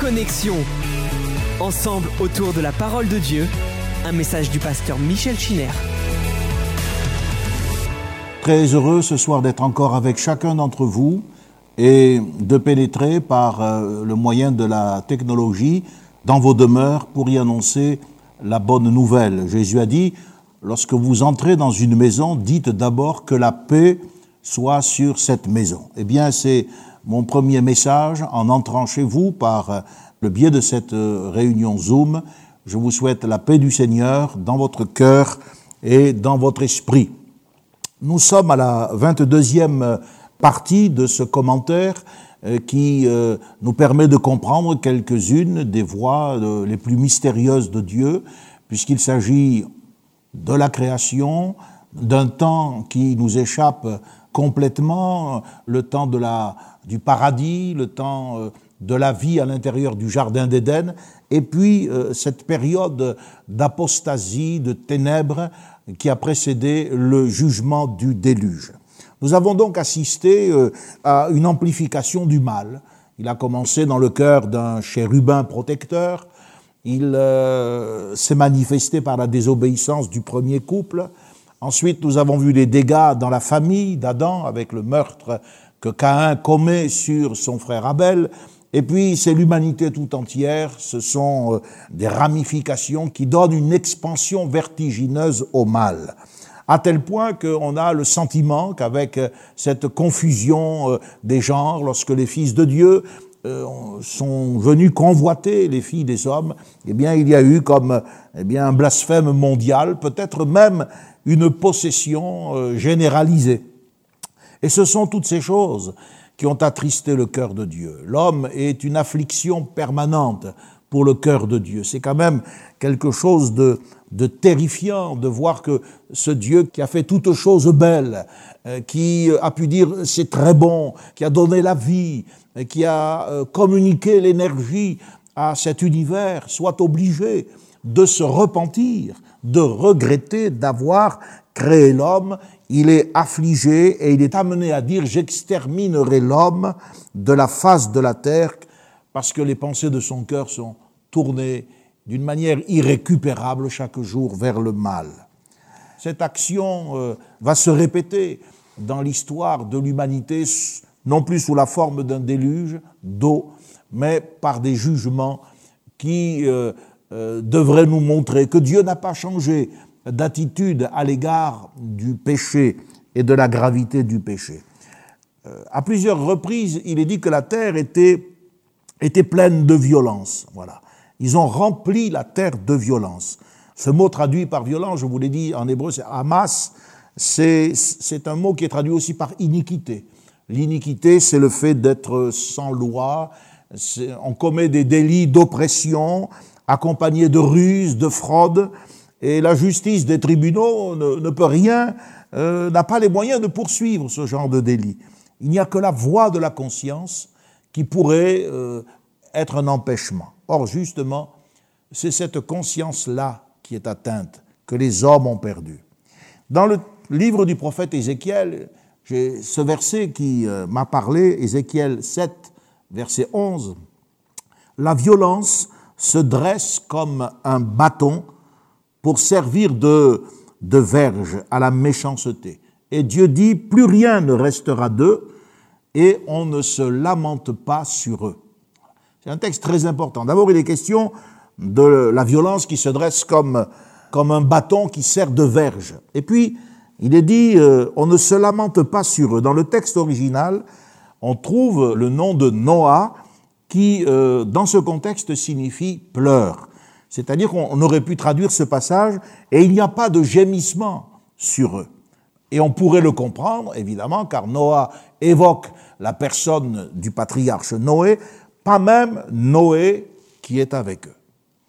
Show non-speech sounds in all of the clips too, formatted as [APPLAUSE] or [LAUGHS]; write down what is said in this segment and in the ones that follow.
Connexion. Ensemble autour de la parole de Dieu, un message du pasteur Michel Chiner. Très heureux ce soir d'être encore avec chacun d'entre vous et de pénétrer par euh, le moyen de la technologie dans vos demeures pour y annoncer la bonne nouvelle. Jésus a dit, lorsque vous entrez dans une maison, dites d'abord que la paix soit sur cette maison. Eh bien, c'est mon premier message en entrant chez vous par euh, le biais de cette euh, réunion Zoom. Je vous souhaite la paix du Seigneur dans votre cœur et dans votre esprit. Nous sommes à la 22e partie de ce commentaire euh, qui nous permet de comprendre quelques-unes des voies les plus mystérieuses de Dieu, puisqu'il s'agit de la création, d'un temps qui nous échappe complètement, le temps de la, du paradis, le temps euh, de la vie à l'intérieur du Jardin d'Éden, et puis euh, cette période d'apostasie, de ténèbres qui a précédé le jugement du déluge. Nous avons donc assisté euh, à une amplification du mal. Il a commencé dans le cœur d'un chérubin protecteur, il s'est manifesté par la désobéissance du premier couple, Ensuite, nous avons vu les dégâts dans la famille d'Adam avec le meurtre que Caïn commet sur son frère Abel. Et puis, c'est l'humanité tout entière. Ce sont euh, des ramifications qui donnent une expansion vertigineuse au mal. À tel point qu'on a le sentiment qu'avec euh, cette confusion euh, des genres, lorsque les fils de Dieu sont venus convoiter les filles des hommes, eh bien, il y a eu comme eh bien, un blasphème mondial, peut-être même une possession généralisée. Et ce sont toutes ces choses qui ont attristé le cœur de Dieu. L'homme est une affliction permanente pour le cœur de Dieu. C'est quand même quelque chose de, terrifiant de voir que ce Dieu qui a fait toutes choses belles, euh, qui a pu dire c'est très bon, qui a donné la vie, qui a euh, communiqué l'énergie à cet univers, soit obligé de se repentir de regretter d'avoir créé l'homme, il est affligé et il est amené à dire j'exterminerai l'homme de la face de la terre parce que les pensées de son cœur sont tournées d'une manière irrécupérable chaque jour vers le mal. Cette action euh, va se répéter dans l'histoire de l'humanité, non plus sous la forme d'un déluge d'eau, mais par des jugements qui euh, euh, devrait nous montrer que Dieu n'a pas changé d'attitude à l'égard du péché et de la gravité du péché. Euh, à plusieurs reprises, il est dit que la terre était, était pleine de violence. Voilà. Ils ont rempli la terre de violence. Ce mot traduit par violence, je vous l'ai dit en hébreu, c'est Hamas. C'est un mot qui est traduit aussi par iniquité. L'iniquité, c'est le fait d'être sans loi. On commet des délits d'oppression, accompagné de ruses, de fraudes, et la justice des tribunaux ne, peut rien, euh, n'a pas les moyens de poursuivre ce genre de délit. Il n'y a que la voix de la conscience qui pourrait euh, être un empêchement. Or, justement, c'est cette conscience-là qui est atteinte, que les hommes ont perdue. Dans le livre du prophète Ézéchiel, j'ai ce verset qui euh, m'a parlé, Ézéchiel 7, verset 11. La violence se dresse comme un bâton pour servir de, de verge à la méchanceté. Et Dieu dit, plus rien ne restera d'eux et on ne se lamente pas sur eux. C'est un texte très important. D'abord, il est question de la violence qui se dresse comme, comme un bâton qui sert de verge. Et puis, il est dit, euh, on ne se lamente pas sur eux. Dans le texte original, on trouve le nom de Noah, qui, euh, dans ce contexte, signifie pleure. C'est-à-dire qu'on aurait pu traduire ce passage et il n'y a pas de gémissement sur eux. Et on pourrait le comprendre, évidemment, car Noah évoque la personne du patriarche Noé, pas même Noé qui est avec eux.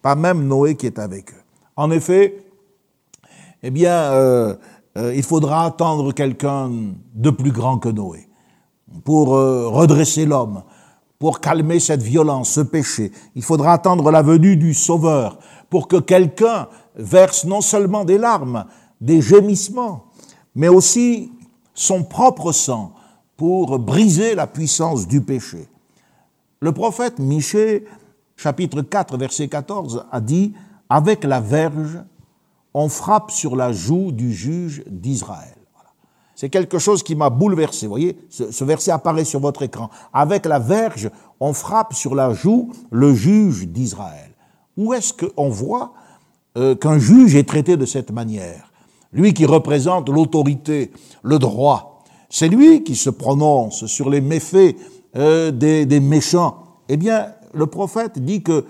Pas même Noé qui est avec eux. En effet, eh bien, euh, euh, il faudra attendre quelqu'un de plus grand que Noé pour redresser l'homme, pour calmer cette violence, ce péché. Il faudra attendre la venue du Sauveur pour que quelqu'un verse non seulement des larmes, des gémissements, mais aussi son propre sang pour briser la puissance du péché. Le prophète Michée chapitre 4, verset 14, a dit, avec la verge, on frappe sur la joue du juge d'Israël. C'est quelque chose qui m'a bouleversé. Vous voyez, ce, verset apparaît sur votre écran. Avec la verge, on frappe sur la joue le juge d'Israël. Où est-ce qu'on voit euh, qu'un juge est traité de cette manière? Lui qui représente l'autorité, le droit. C'est lui qui se prononce sur les méfaits euh, des, des méchants. Eh bien, le prophète dit que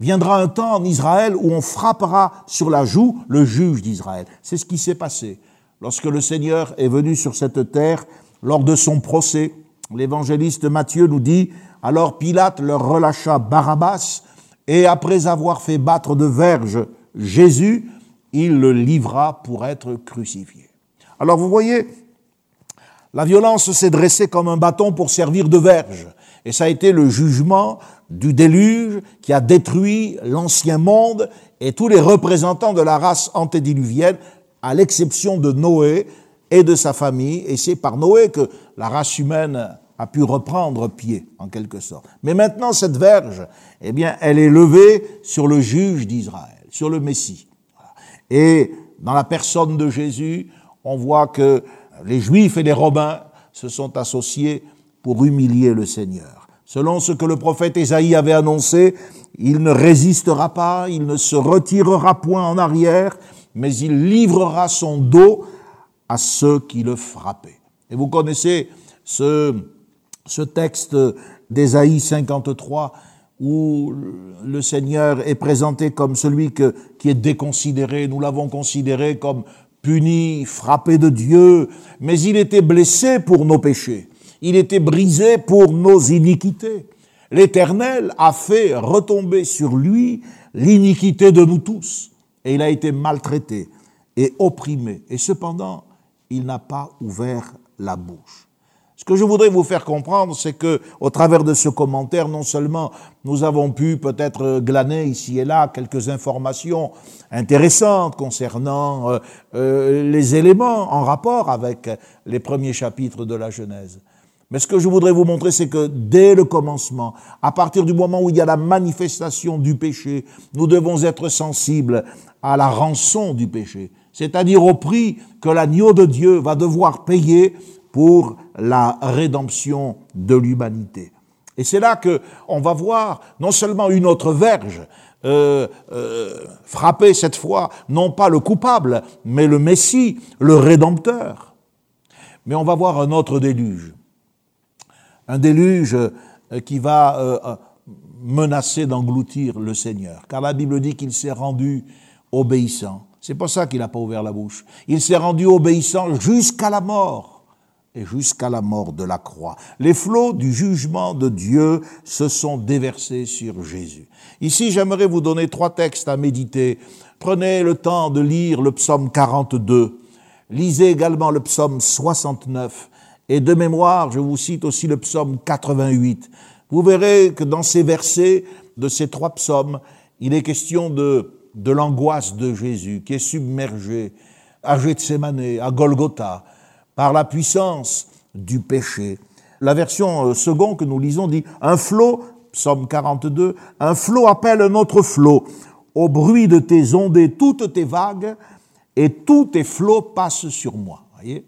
viendra un temps en Israël où on frappera sur la joue le juge d'Israël. C'est ce qui s'est passé lorsque le Seigneur est venu sur cette terre lors de son procès. L'évangéliste Matthieu nous dit, alors Pilate leur relâcha Barabbas, et après avoir fait battre de verge Jésus, il le livra pour être crucifié. Alors vous voyez, la violence s'est dressée comme un bâton pour servir de verge. Et ça a été le jugement du déluge qui a détruit l'ancien monde et tous les représentants de la race antédiluvienne à l'exception de Noé et de sa famille, et c'est par Noé que la race humaine a pu reprendre pied, en quelque sorte. Mais maintenant, cette verge, eh bien, elle est levée sur le juge d'Israël, sur le Messie. Et dans la personne de Jésus, on voit que les Juifs et les Romains se sont associés pour humilier le Seigneur. Selon ce que le prophète Ésaïe avait annoncé, il ne résistera pas, il ne se retirera point en arrière, mais il livrera son dos à ceux qui le frappaient. Et vous connaissez ce, ce texte d'Ésaïe 53 où le Seigneur est présenté comme celui qui est déconsidéré. Nous l'avons considéré comme puni, frappé de Dieu, mais il était blessé pour nos péchés. Il était brisé pour nos iniquités. L'Éternel a fait retomber sur lui l'iniquité de nous tous et il a été maltraité et opprimé. Et cependant, il n'a pas ouvert la bouche. Ce que je voudrais vous faire comprendre, c'est que, au travers de ce commentaire, non seulement nous avons pu peut-être glaner ici et là quelques informations intéressantes concernant euh, euh, les éléments en rapport avec les premiers chapitres de la Genèse, mais ce que je voudrais vous montrer, c'est que dès le commencement, à partir du moment où il y a la manifestation du péché, nous devons être sensibles à la rançon du péché, c'est-à-dire au prix que l'agneau de Dieu va devoir payer pour la rédemption de l'humanité. Et c'est là que on va voir non seulement une autre verge euh, euh, frapper cette fois non pas le coupable, mais le Messie, le Rédempteur. Mais on va voir un autre déluge un déluge euh, qui va euh, menacer d'engloutir le Seigneur. Car la Bible dit qu'il s'est rendu obéissant. C'est pour ça qu'il n'a pas ouvert la bouche. Il s'est rendu obéissant jusqu'à la mort et jusqu'à la mort de la croix. Les flots du jugement de Dieu se sont déversés sur Jésus. Ici, j'aimerais vous donner trois textes à méditer. Prenez le temps de lire le psaume 42. Lisez également le psaume 69 et de mémoire, je vous cite aussi le psaume 88. Vous verrez que dans ces versets de ces trois psaumes, il est question de, de l'angoisse de Jésus qui est submergé à Gethsemane, à Golgotha, par la puissance du péché. La version euh, seconde que nous lisons dit un flot, psaume 42, un flot appelle un autre flot. Au bruit de tes ondées, toutes tes vagues et tous tes flots passent sur moi. Voyez?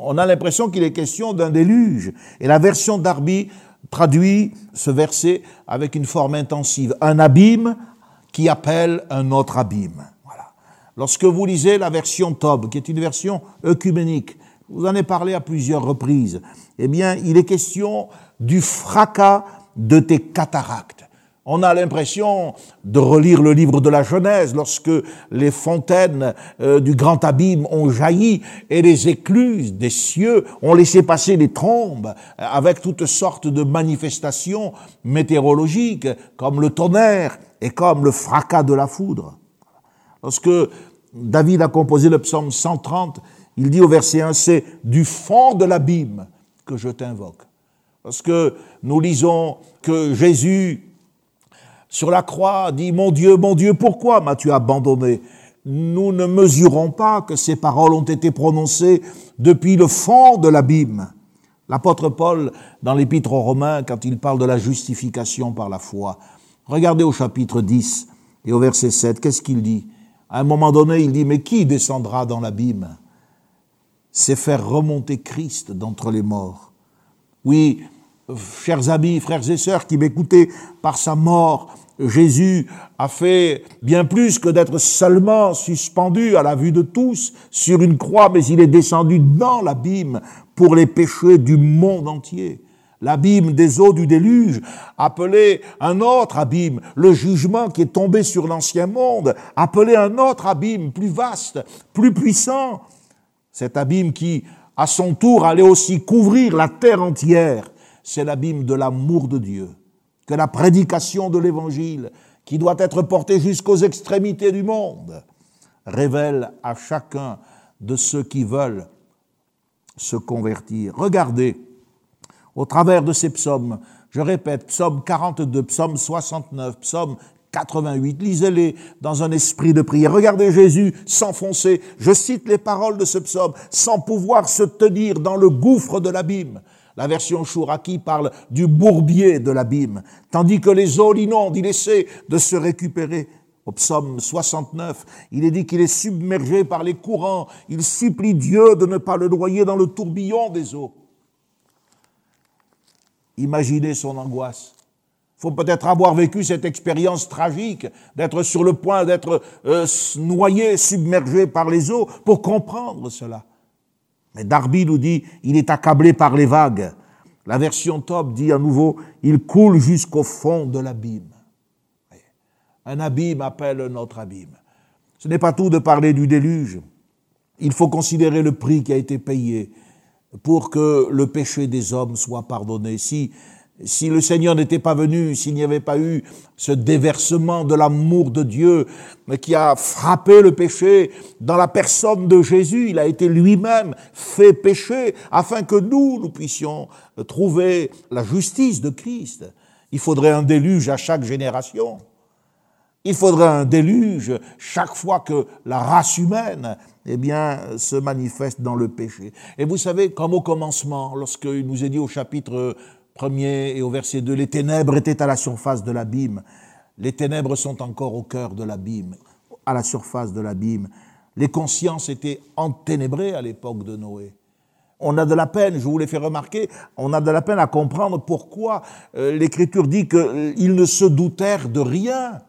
On a l'impression qu'il est question d'un déluge. Et la version d'Arby traduit ce verset avec une forme intensive. Un abîme qui appelle un autre abîme. Lorsque vous lisez la version Tob, qui est une version œcuménique, vous en avez parlé à plusieurs reprises, eh bien, il est question du fracas de tes cataractes. On a l'impression de relire le livre de la Genèse lorsque les fontaines euh, du grand abîme ont jailli et les écluses des cieux ont laissé passer les trombes avec toutes sortes de manifestations météorologiques comme le tonnerre et comme le fracas de la foudre. Lorsque David a composé le psaume 130, il dit au verset 1, c'est du fond de l'abîme que je t'invoque. Lorsque nous lisons que Jésus sur la croix dit Mon Dieu, mon Dieu, pourquoi m'as-tu abandonné? Nous ne mesurons pas que ces paroles ont été prononcées depuis le fond de l'abîme. L'apôtre Paul, dans l'épître aux Romains, quand il parle de la justification par la foi, regardez au chapitre 10 et au verset 7, qu'est-ce qu'il dit? À un moment donné, il dit, mais qui descendra dans l'abîme? C'est faire remonter Christ d'entre les morts. Oui, chers amis, frères et sœurs qui m'écoutez, par sa mort, Jésus a fait bien plus que d'être seulement suspendu à la vue de tous sur une croix, mais il est descendu dans l'abîme pour les péchés du monde entier. L'abîme des eaux du déluge, appelé un autre abîme, le jugement qui est tombé sur l'ancien monde, appelé un autre abîme plus vaste, plus puissant. Cet abîme qui, à son tour, allait aussi couvrir la terre entière, c'est l'abîme de l'amour de Dieu que la prédication de l'Évangile, qui doit être portée jusqu'aux extrémités du monde, révèle à chacun de ceux qui veulent se convertir. Regardez, au travers de ces psaumes, je répète, psaume 42, psaume 69, psaume 88, lisez-les dans un esprit de prière. Regardez Jésus s'enfoncer, je cite les paroles de ce psaume, sans pouvoir se tenir dans le gouffre de l'abîme. La version Chouraki parle du bourbier de l'abîme, tandis que les eaux l'inondent, il essaie de se récupérer. Au psaume 69, il est dit qu'il est submergé par les courants, il supplie Dieu de ne pas le noyer dans le tourbillon des eaux. Imaginez son angoisse. Il faut peut-être avoir vécu cette expérience tragique d'être sur le point d'être euh, noyé, submergé par les eaux pour comprendre cela. Darby nous dit, il est accablé par les vagues. La version top dit à nouveau, il coule jusqu'au fond de l'abîme. Un abîme appelle un autre abîme. Ce n'est pas tout de parler du déluge. Il faut considérer le prix qui a été payé pour que le péché des hommes soit pardonné. Si si le Seigneur n'était pas venu, s'il n'y avait pas eu ce déversement de l'amour de Dieu qui a frappé le péché dans la personne de Jésus, il a été lui-même fait péché afin que nous, nous puissions trouver la justice de Christ. Il faudrait un déluge à chaque génération. Il faudrait un déluge chaque fois que la race humaine eh bien, se manifeste dans le péché. Et vous savez, comme au commencement, lorsqu'il nous est dit au chapitre premier et au verset 2, les ténèbres étaient à la surface de l'abîme. Les ténèbres sont encore au cœur de l'abîme, à la surface de l'abîme. Les consciences étaient enténébrées à l'époque de Noé. On a de la peine, je vous l'ai fait remarquer, on a de la peine à comprendre pourquoi euh, l'Écriture dit qu'ils euh, ne se doutèrent de rien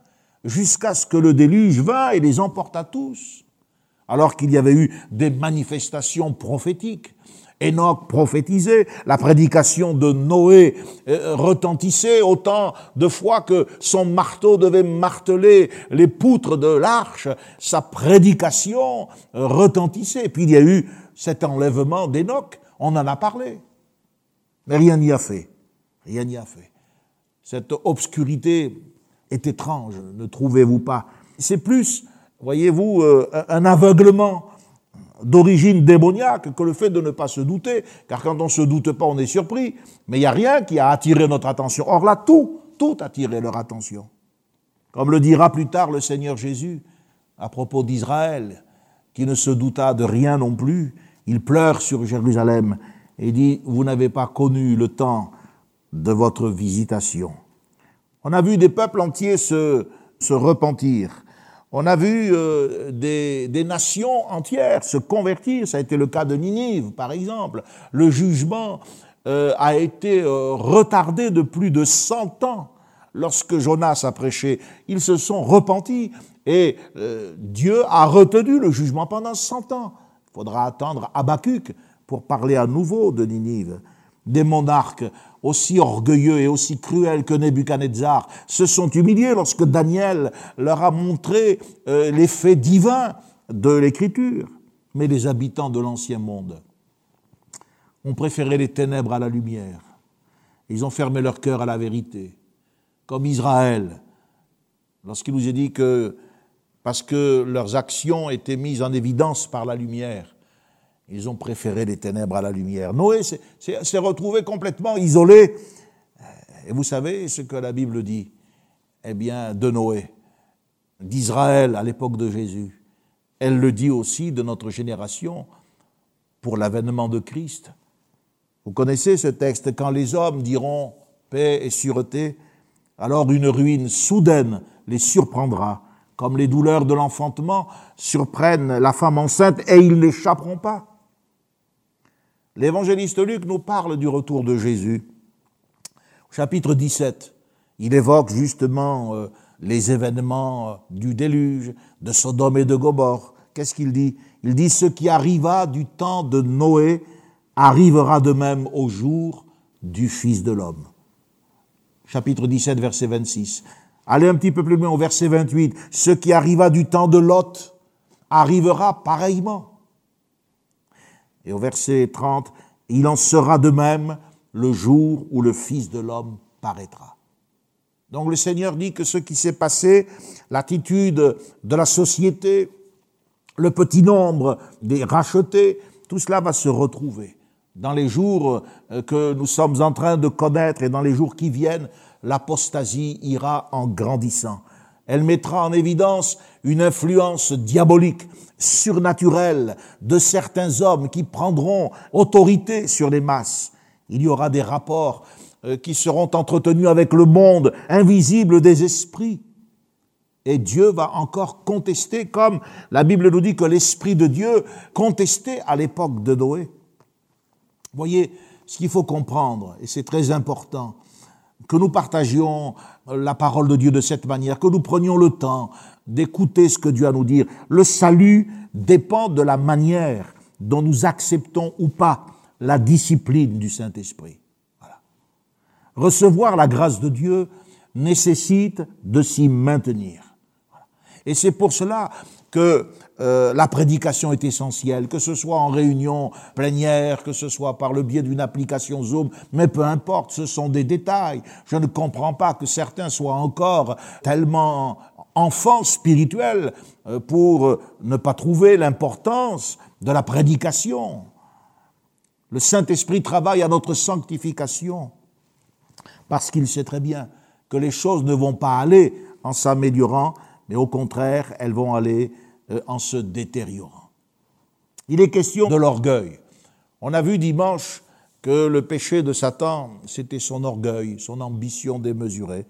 jusqu'à ce que le déluge vint et les emporta tous, alors qu'il y avait eu des manifestations prophétiques. Enoch prophétisait, la prédication de Noé euh, retentissait autant de fois que son marteau devait marteler les poutres de l'arche, sa prédication euh, retentissait. Puis il y a eu cet enlèvement d'Enoch, on en a parlé. Mais rien n'y a fait. Rien n'y a fait. Cette obscurité est étrange, ne trouvez-vous pas? C'est plus, voyez-vous, euh, un aveuglement d'origine démoniaque que le fait de ne pas se douter, car quand on ne se doute pas, on est surpris, mais il n'y a rien qui a attiré notre attention. Or là, tout, tout a attiré leur attention. Comme le dira plus tard le Seigneur Jésus à propos d'Israël, qui ne se douta de rien non plus, il pleure sur Jérusalem et dit, vous n'avez pas connu le temps de votre visitation. On a vu des peuples entiers se, se repentir. On a vu euh, des, nations entières se convertir, ça a été le cas de Ninive par exemple. Le jugement euh, a été euh, retardé de plus de 100 ans lorsque Jonas a prêché. Ils se sont repentis et Dieu a retenu le jugement pendant 100 ans. Il faudra attendre Habakkuk pour parler à nouveau de Ninive. Des monarques aussi orgueilleux et aussi cruels que Nebuchadnezzar, se sont humiliés lorsque Daniel leur a montré euh, les faits divins de l'Écriture. Mais les habitants de l'Ancien Monde ont préféré les ténèbres à la lumière. Ils ont fermé leur cœur à la vérité, comme Israël, lorsqu'il nous est dit que, parce que leurs actions étaient mises en évidence par la lumière, ils ont préféré les ténèbres à la lumière. Noé s'est retrouvé complètement isolé. Et vous savez ce que la Bible dit? Eh bien, de Noé, d'Israël à l'époque de Jésus. Elle le dit aussi de notre génération pour l'avènement de Christ. Vous connaissez ce texte, quand les hommes diront paix et sûreté, alors une ruine soudaine les surprendra, comme les douleurs de l'enfantement surprennent la femme enceinte et ils n'échapperont pas. L'évangéliste Luc nous parle du retour de Jésus. Au chapitre 17, il évoque justement euh, les événements euh, du déluge, de Sodome et de Gomorre. Qu'est-ce qu'il dit? Il dit ce qui arriva du temps de Noé arrivera de même au jour du Fils de l'homme. Chapitre 17, verset 26. Allez un petit peu plus loin au verset 28. Ce qui arriva du temps de Lot arrivera pareillement. Et au verset 30, il en sera de même le jour où le Fils de l'homme paraîtra. Donc le Seigneur dit que ce qui s'est passé, l'attitude de la société, le petit nombre des rachetés, tout cela va se retrouver. Dans les jours euh, que nous sommes en train de connaître et dans les jours qui viennent, l'apostasie ira en grandissant. Elle mettra en évidence une influence diabolique, surnaturelle de certains hommes qui prendront autorité sur les masses. Il y aura des rapports euh, qui seront entretenus avec le monde invisible des esprits. Et Dieu va encore contester, comme la Bible nous dit que l'Esprit de Dieu contestait à l'époque de Noé. Voyez, ce qu'il faut comprendre, et c'est très important, que nous partagions la parole de Dieu de cette manière, que nous prenions le temps d'écouter ce que Dieu a à nous dire. Le salut dépend de la manière dont nous acceptons ou pas la discipline du Saint-Esprit. Recevoir la grâce de Dieu nécessite de s'y maintenir. Et c'est pour cela que euh, la prédication est essentielle, que ce soit en réunion plénière, que ce soit par le biais d'une application Zoom, mais peu importe, ce sont des détails. Je ne comprends pas que certains soient encore tellement enfants spirituels euh, pour ne pas trouver l'importance de la prédication. Le Saint-Esprit travaille à notre sanctification parce qu'il sait très bien que les choses ne vont pas aller en s'améliorant, mais au contraire, elles vont aller euh, en se détériorant. Il est question de l'orgueil. On a vu dimanche que le péché de Satan, c'était son orgueil, son ambition démesurée.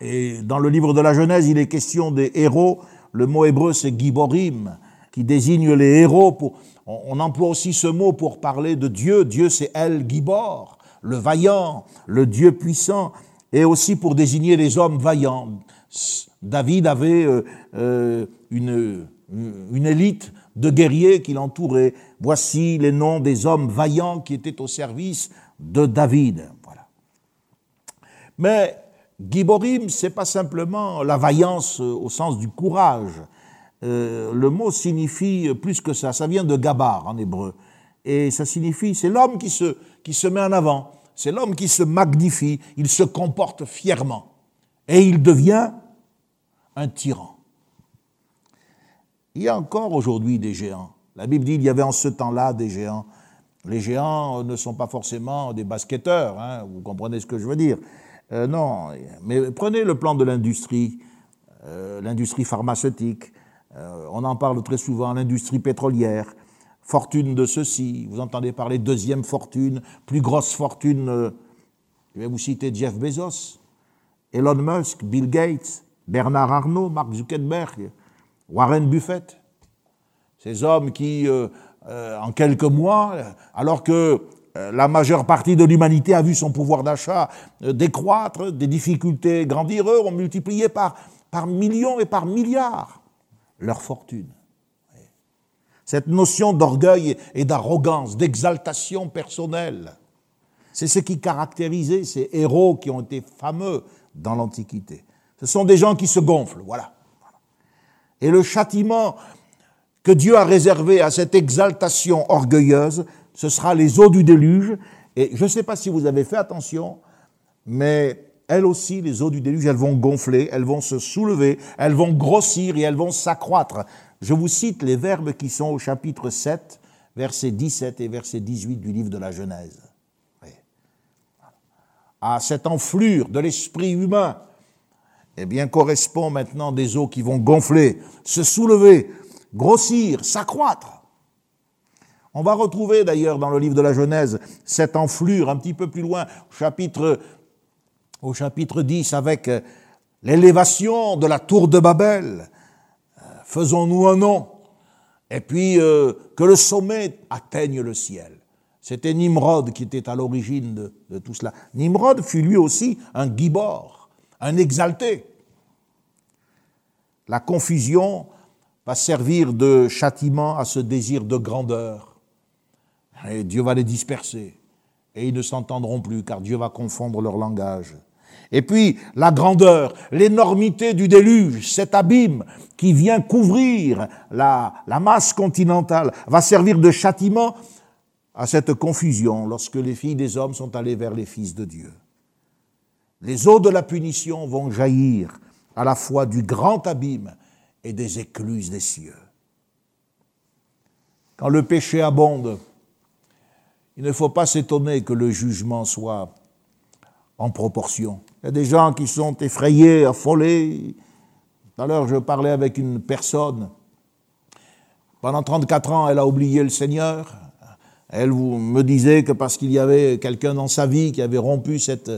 Et dans le livre de la Genèse, il est question des héros. Le mot hébreu, c'est giborim, qui désigne les héros. On, emploie aussi ce mot pour parler de Dieu. Dieu, c'est El Gibor le vaillant, le Dieu puissant, et aussi pour désigner les hommes vaillants. David avait euh, euh, une, élite de guerriers qui l'entouraient. Voici les noms des hommes vaillants qui étaient au service de David. Voilà. Mais Giborim, c'est pas simplement la vaillance au sens du courage. Euh, le mot signifie plus que ça. Ça vient de gabar en hébreu. Et ça signifie, c'est l'homme qui se, qui se met en avant. C'est l'homme qui se magnifie, il se comporte fièrement. Et il devient un tyran. Il y a encore aujourd'hui des géants. La Bible dit qu'il y avait en ce temps-là des géants. Les géants ne sont pas forcément des basketteurs, hein, vous comprenez ce que je veux dire. Euh, non, mais prenez le plan de l'industrie, euh, l'industrie pharmaceutique, euh, on en parle très souvent, l'industrie pétrolière, fortune de ceci, vous entendez parler deuxième fortune, plus grosse fortune, euh, je vais vous citer Jeff Bezos, Elon Musk, Bill Gates, Bernard Arnault, Mark Zuckerberg, Warren Buffett. Ces hommes qui, euh, euh, en quelques mois, alors que la majeure partie de l'humanité a vu son pouvoir d'achat décroître, des difficultés grandir, eux ont multiplié par millions et par milliards leur fortune. Cette notion d'orgueil et d'arrogance, d'exaltation personnelle, c'est ce qui caractérisait ces héros qui ont été fameux dans l'Antiquité. Ce sont des gens qui se gonflent, voilà. Et le châtiment que Dieu a réservé à cette exaltation orgueilleuse, ce sera les eaux du déluge. Et je ne sais pas si vous avez fait attention, mais elles aussi, les eaux du déluge, elles vont gonfler, elles vont se soulever, elles vont grossir et elles vont s'accroître. Je vous cite les verbes qui sont au chapitre 7, versets 17 et verset 18 du livre de la Genèse. À cette enflure de l'esprit humain, eh bien, correspond maintenant des eaux qui vont gonfler, se soulever, grossir, s'accroître. On va retrouver d'ailleurs dans le livre de la Genèse cette enflure un petit peu plus loin, au chapitre, au chapitre 10, avec euh, l'élévation de la tour de Babel. Euh, faisons-nous un nom. Et puis euh, que le sommet atteigne le ciel. C'était Nimrod qui était à l'origine de, de, tout cela. Nimrod fut lui aussi un gibor, un exalté. La confusion va servir de châtiment à ce désir de grandeur. Et Dieu va les disperser. Et ils ne s'entendront plus car Dieu va confondre leur langage. Et puis la grandeur, l'énormité du déluge, cet abîme qui vient couvrir la, la masse continentale, va servir de châtiment à cette confusion lorsque les filles des hommes sont allées vers les fils de Dieu. Les eaux de la punition vont jaillir à la fois du grand abîme et des écluses des cieux. Quand le péché abonde, il ne faut pas s'étonner que le jugement soit en proportion. Il y a des gens qui sont effrayés, affolés. Tout à l'heure, je parlais avec une personne. Pendant 34 ans, elle a oublié le Seigneur. Elle me disait que parce qu'il y avait quelqu'un dans sa vie qui avait rompu cette,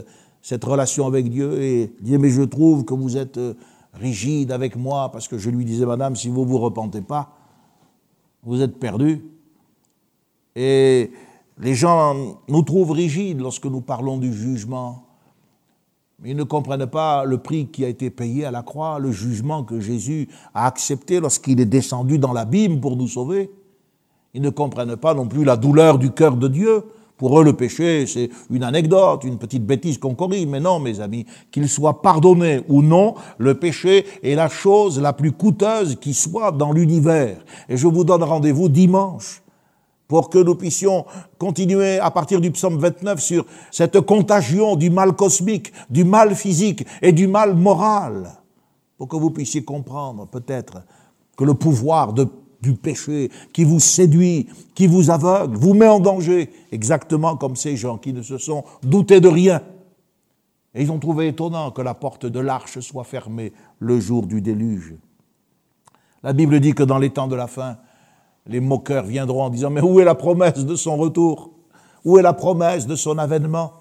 cette relation avec Dieu, et disait, mais je trouve que vous êtes euh, rigide avec moi, parce que je lui disais, Madame, si vous vous repentez pas, vous êtes perdu. Et les gens nous trouvent rigides lorsque nous parlons du jugement. Ils ne comprennent pas le prix qui a été payé à la croix, le jugement que Jésus a accepté lorsqu'il est descendu dans l'abîme pour nous sauver. Ils ne comprennent pas non plus la douleur du cœur de Dieu. Pour eux, le péché, c'est une anecdote, une petite bêtise qu'on corrige. Mais non, mes amis, qu'il soit pardonné ou non, le péché est la chose la plus coûteuse qui soit dans l'univers. Et je vous donne rendez-vous dimanche pour que nous puissions continuer à partir du psaume 29 sur cette contagion du mal cosmique, du mal physique et du mal moral, pour que vous puissiez comprendre peut-être que le pouvoir de, du péché qui vous séduit, qui vous aveugle, vous met en danger, exactement comme ces gens qui ne se sont doutés de rien. Et ils ont trouvé étonnant que la porte de l'arche soit fermée le jour du déluge. La Bible dit que dans les temps de la fin, les moqueurs viendront en disant, mais où est la promesse de son retour? Où est la promesse de son avènement?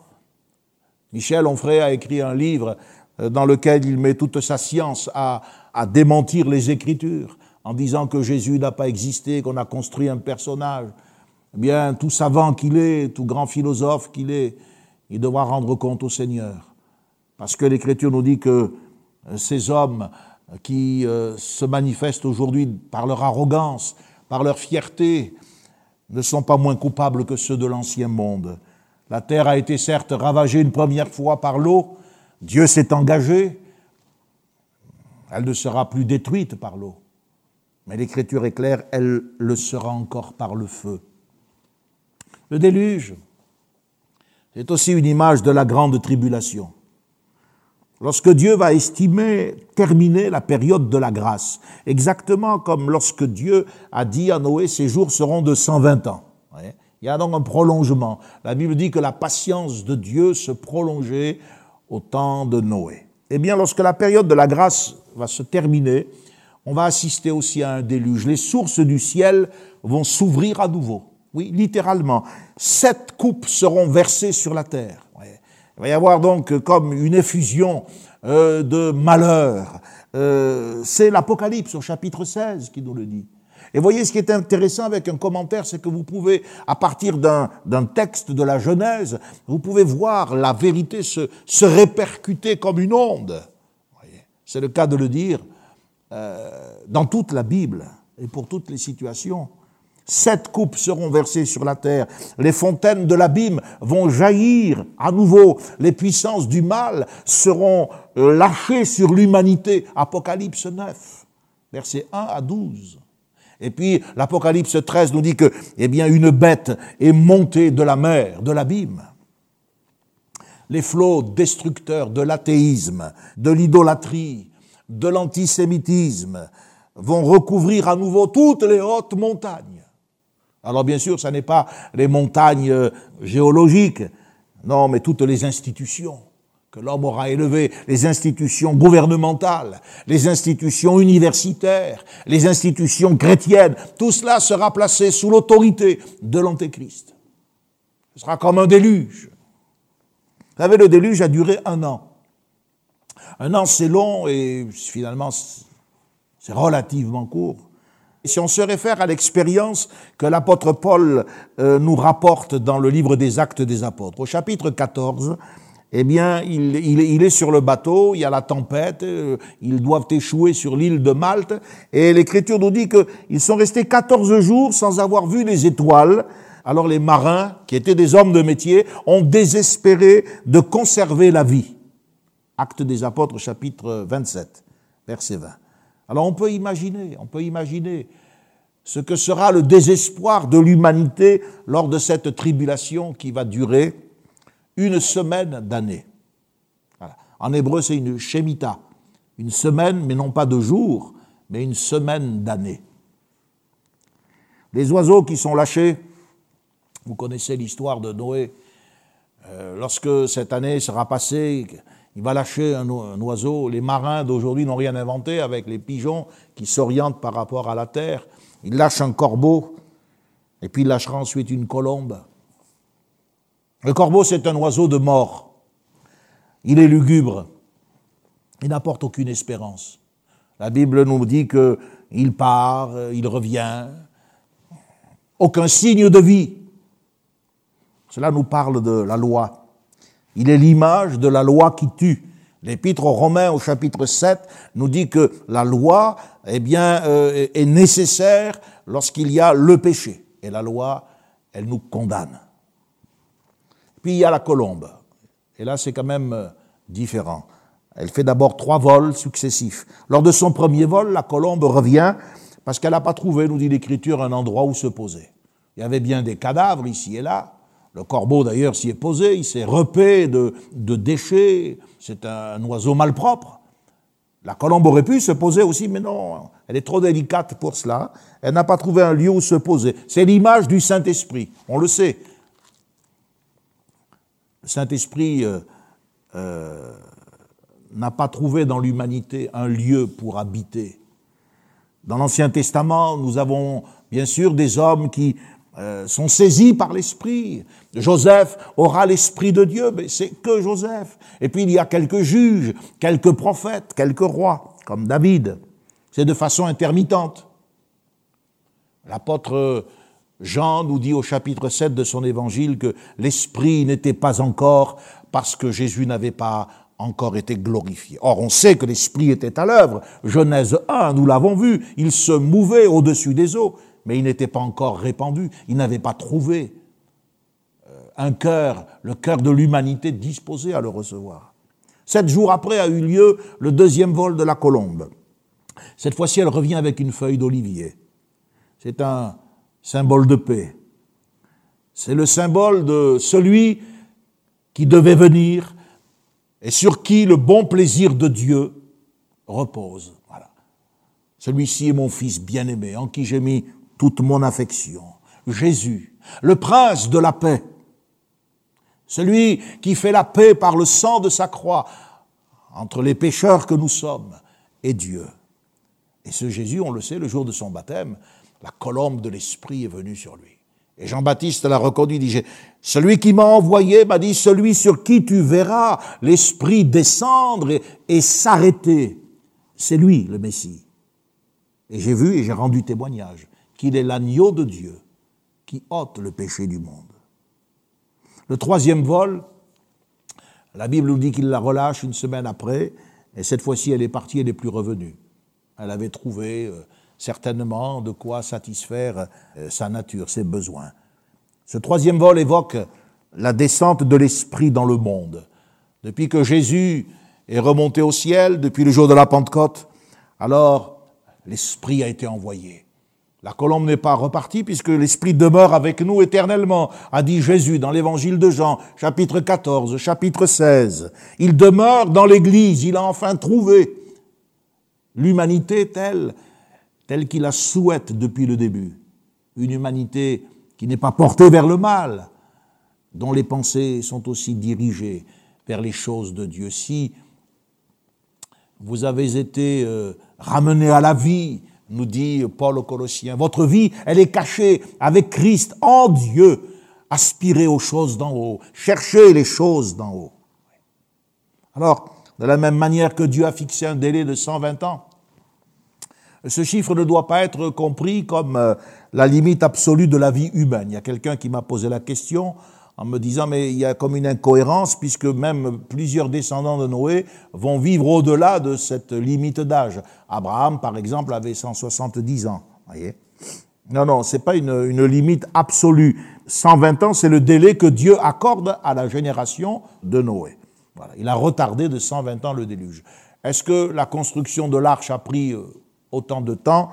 Michel Onfray a écrit un livre euh, dans lequel il met toute sa science à, à démentir les Écritures, en disant que Jésus n'a pas existé, qu'on a construit un personnage. Eh bien, tout savant qu'il est, tout grand philosophe qu'il est, il devra rendre compte au Seigneur. Parce que l'Écriture nous dit que euh, ces hommes qui euh, se manifestent aujourd'hui par leur arrogance, par leur fierté, ne sont pas moins coupables que ceux de l'ancien monde. La terre a été certes ravagée une première fois par l'eau, Dieu s'est engagé, elle ne sera plus détruite par l'eau. Mais l'écriture est claire, elle le sera encore par le feu. Le déluge, c'est aussi une image de la grande tribulation. Lorsque Dieu va estimer terminer la période de la grâce, exactement comme lorsque Dieu a dit à Noé, ses jours seront de 120 ans. Il y a donc un prolongement. La Bible dit que la patience de Dieu se prolongeait au temps de Noé. Eh bien, lorsque la période de la grâce va se terminer, on va assister aussi à un déluge. Les sources du ciel vont s'ouvrir à nouveau. Oui, littéralement. Sept coupes seront versées sur la terre. Il va y avoir donc comme une effusion euh, de malheur. Euh, c'est l'Apocalypse au chapitre 16 qui nous le dit. Et voyez, ce qui est intéressant avec un commentaire, c'est que vous pouvez, à partir d'un texte de la Genèse, vous pouvez voir la vérité se, se répercuter comme une onde. C'est le cas de le dire euh, dans toute la Bible et pour toutes les situations. Sept coupes seront versées sur la terre. Les fontaines de l'abîme vont jaillir à nouveau. Les puissances du mal seront euh, lâchées sur l'humanité. Apocalypse 9, versets 1 à 12. Et puis l'Apocalypse 13 nous dit que, eh bien, une bête est montée de la mer, de l'abîme. Les flots destructeurs de l'athéisme, de l'idolâtrie, de l'antisémitisme vont recouvrir à nouveau toutes les hautes montagnes. Alors bien sûr, ce n'est pas les montagnes euh, géologiques, non, mais toutes les institutions que l'homme aura élevé, les institutions gouvernementales, les institutions universitaires, les institutions chrétiennes, tout cela sera placé sous l'autorité de l'Antéchrist. Ce sera comme un déluge. Vous savez, le déluge a duré un an. Un an, c'est long et finalement, c'est relativement court. Si on se réfère à l'expérience que l'apôtre Paul euh, nous rapporte dans le livre des Actes des Apôtres, au chapitre 14, eh bien, il, il, est sur le bateau, il y a la tempête, euh, ils doivent échouer sur l'île de Malte, et l'Écriture nous dit qu'ils sont restés 14 jours sans avoir vu les étoiles. Alors les marins, qui étaient des hommes de métier, ont désespéré de conserver la vie. Actes des Apôtres, chapitre 27, verset 20. Alors on peut imaginer, on peut imaginer ce que sera le désespoir de l'humanité lors de cette tribulation qui va durer une semaine d'année. En hébreu, c'est une shemita, une semaine, mais non pas de jours, mais une semaine d'année. Les oiseaux qui sont lâchés, vous connaissez l'histoire de Noé, euh, lorsque cette année sera passée, il va lâcher un, oiseau. Les marins d'aujourd'hui n'ont rien inventé avec les pigeons qui s'orientent par rapport à la terre. Il lâche un corbeau et puis il lâchera ensuite une colombe. Le corbeau, c'est un oiseau de mort. Il est lugubre. Il n'apporte aucune espérance. La Bible nous dit qu'il part, il revient. Aucun signe de vie. Cela nous parle de la loi. Il est l'image de la loi qui tue. L'épître aux Romains au chapitre 7 nous dit que la loi eh bien, euh, est nécessaire lorsqu'il y a le péché. Et la loi, elle nous condamne. Puis il y a la colombe. Et là, c'est quand même euh, différent. Elle fait d'abord trois vols successifs. Lors de son premier vol, la colombe revient parce qu'elle n'a pas trouvé, nous dit l'Écriture, un endroit où se poser. Il y avait bien des cadavres ici et là, le corbeau, d'ailleurs, s'y est posé, il s'est repé de, déchets. C'est un, oiseau malpropre. La colombe aurait pu se poser aussi, mais non, elle est trop délicate pour cela. Elle n'a pas trouvé un lieu où se poser. C'est l'image du Saint-Esprit, on le sait. Le Saint-Esprit euh, euh, n'a pas trouvé dans l'humanité un lieu pour habiter. Dans l'Ancien Testament, nous avons bien sûr des hommes qui euh, sont saisis par l'Esprit. Joseph aura l'Esprit de Dieu, mais c'est que Joseph. Et puis il y a quelques juges, quelques prophètes, quelques rois, comme David. C'est de façon intermittente. L'apôtre Jean nous dit au chapitre 7 de son évangile que l'Esprit n'était pas encore parce que Jésus n'avait pas encore été glorifié. Or, on sait que l'Esprit était à l'œuvre. Genèse 1, nous l'avons vu, il se mouvait au-dessus des eaux mais il n'était pas encore répandu, il n'avait pas trouvé un cœur, le cœur de l'humanité disposé à le recevoir. Sept jours après a eu lieu le deuxième vol de la colombe. Cette fois-ci, elle revient avec une feuille d'olivier. C'est un symbole de paix. C'est le symbole de celui qui devait venir et sur qui le bon plaisir de Dieu repose. Celui-ci est mon fils bien-aimé, en qui j'ai mis toute mon affection. Jésus, le prince de la paix, celui qui fait la paix par le sang de sa croix entre les pécheurs que nous sommes et Dieu. Et ce Jésus, on le sait, le jour de son baptême, la colombe de l'Esprit est venue sur lui. Et Jean-Baptiste l'a reconnu, dit, celui qui m'a envoyé m'a dit, celui sur qui tu verras l'Esprit descendre et, et s'arrêter, c'est lui le Messie. Et j'ai vu et j'ai rendu témoignage qu'il est l'agneau de Dieu qui ôte le péché du monde. Le troisième vol, la Bible nous dit qu'il la relâche une semaine après, et cette fois-ci elle est partie, elle n'est plus revenue. Elle avait trouvé euh, certainement de quoi satisfaire euh, sa nature, ses besoins. Ce troisième vol évoque la descente de l'Esprit dans le monde. Depuis que Jésus est remonté au ciel, depuis le jour de la Pentecôte, alors l'Esprit a été envoyé. La colombe n'est pas repartie puisque l'Esprit demeure avec nous éternellement, a dit Jésus dans l'évangile de Jean, chapitre 14, chapitre 16. Il demeure dans l'Église, il a enfin trouvé l'humanité telle, telle qu'il la souhaite depuis le début. Une humanité qui n'est pas portée vers le mal, dont les pensées sont aussi dirigées vers les choses de Dieu. Si vous avez été euh, ramené à la vie, nous dit Paul aux Colossiens, votre vie, elle est cachée avec Christ en Dieu. Aspirez aux choses d'en haut, cherchez les choses d'en haut. Alors, de la même manière que Dieu a fixé un délai de 120 ans, ce chiffre ne doit pas être compris comme euh, la limite absolue de la vie humaine. Il y a quelqu'un qui m'a posé la question en me disant mais il y a comme une incohérence puisque même plusieurs descendants de Noé vont vivre au-delà de cette limite d'âge. Abraham, par exemple, avait 170 ans. Voyez non, non, c'est pas une, une, limite absolue. 120 ans, c'est le délai que Dieu accorde à la génération de Noé. Voilà. Il a retardé de 120 ans le déluge. Est-ce que la construction de l'arche a pris euh, autant de temps?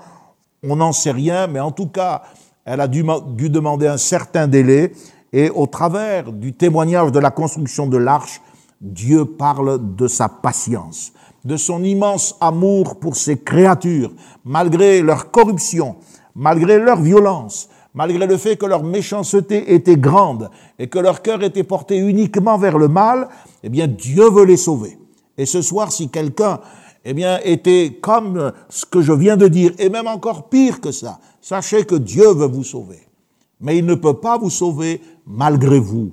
On n'en sait rien, mais en tout cas, elle a dû, dû demander un certain délai, et au travers du témoignage de la construction de l'arche, Dieu parle de sa patience, de son immense amour pour ses créatures, malgré leur corruption, malgré leur violence, malgré le fait que leur méchanceté était grande et que leur cœur était porté uniquement vers le mal, eh bien Dieu veut les sauver. Et ce soir, si quelqu'un eh bien, était comme ce que je viens de dire, et même encore pire que ça, sachez que Dieu veut vous sauver. Mais il ne peut pas vous sauver malgré vous.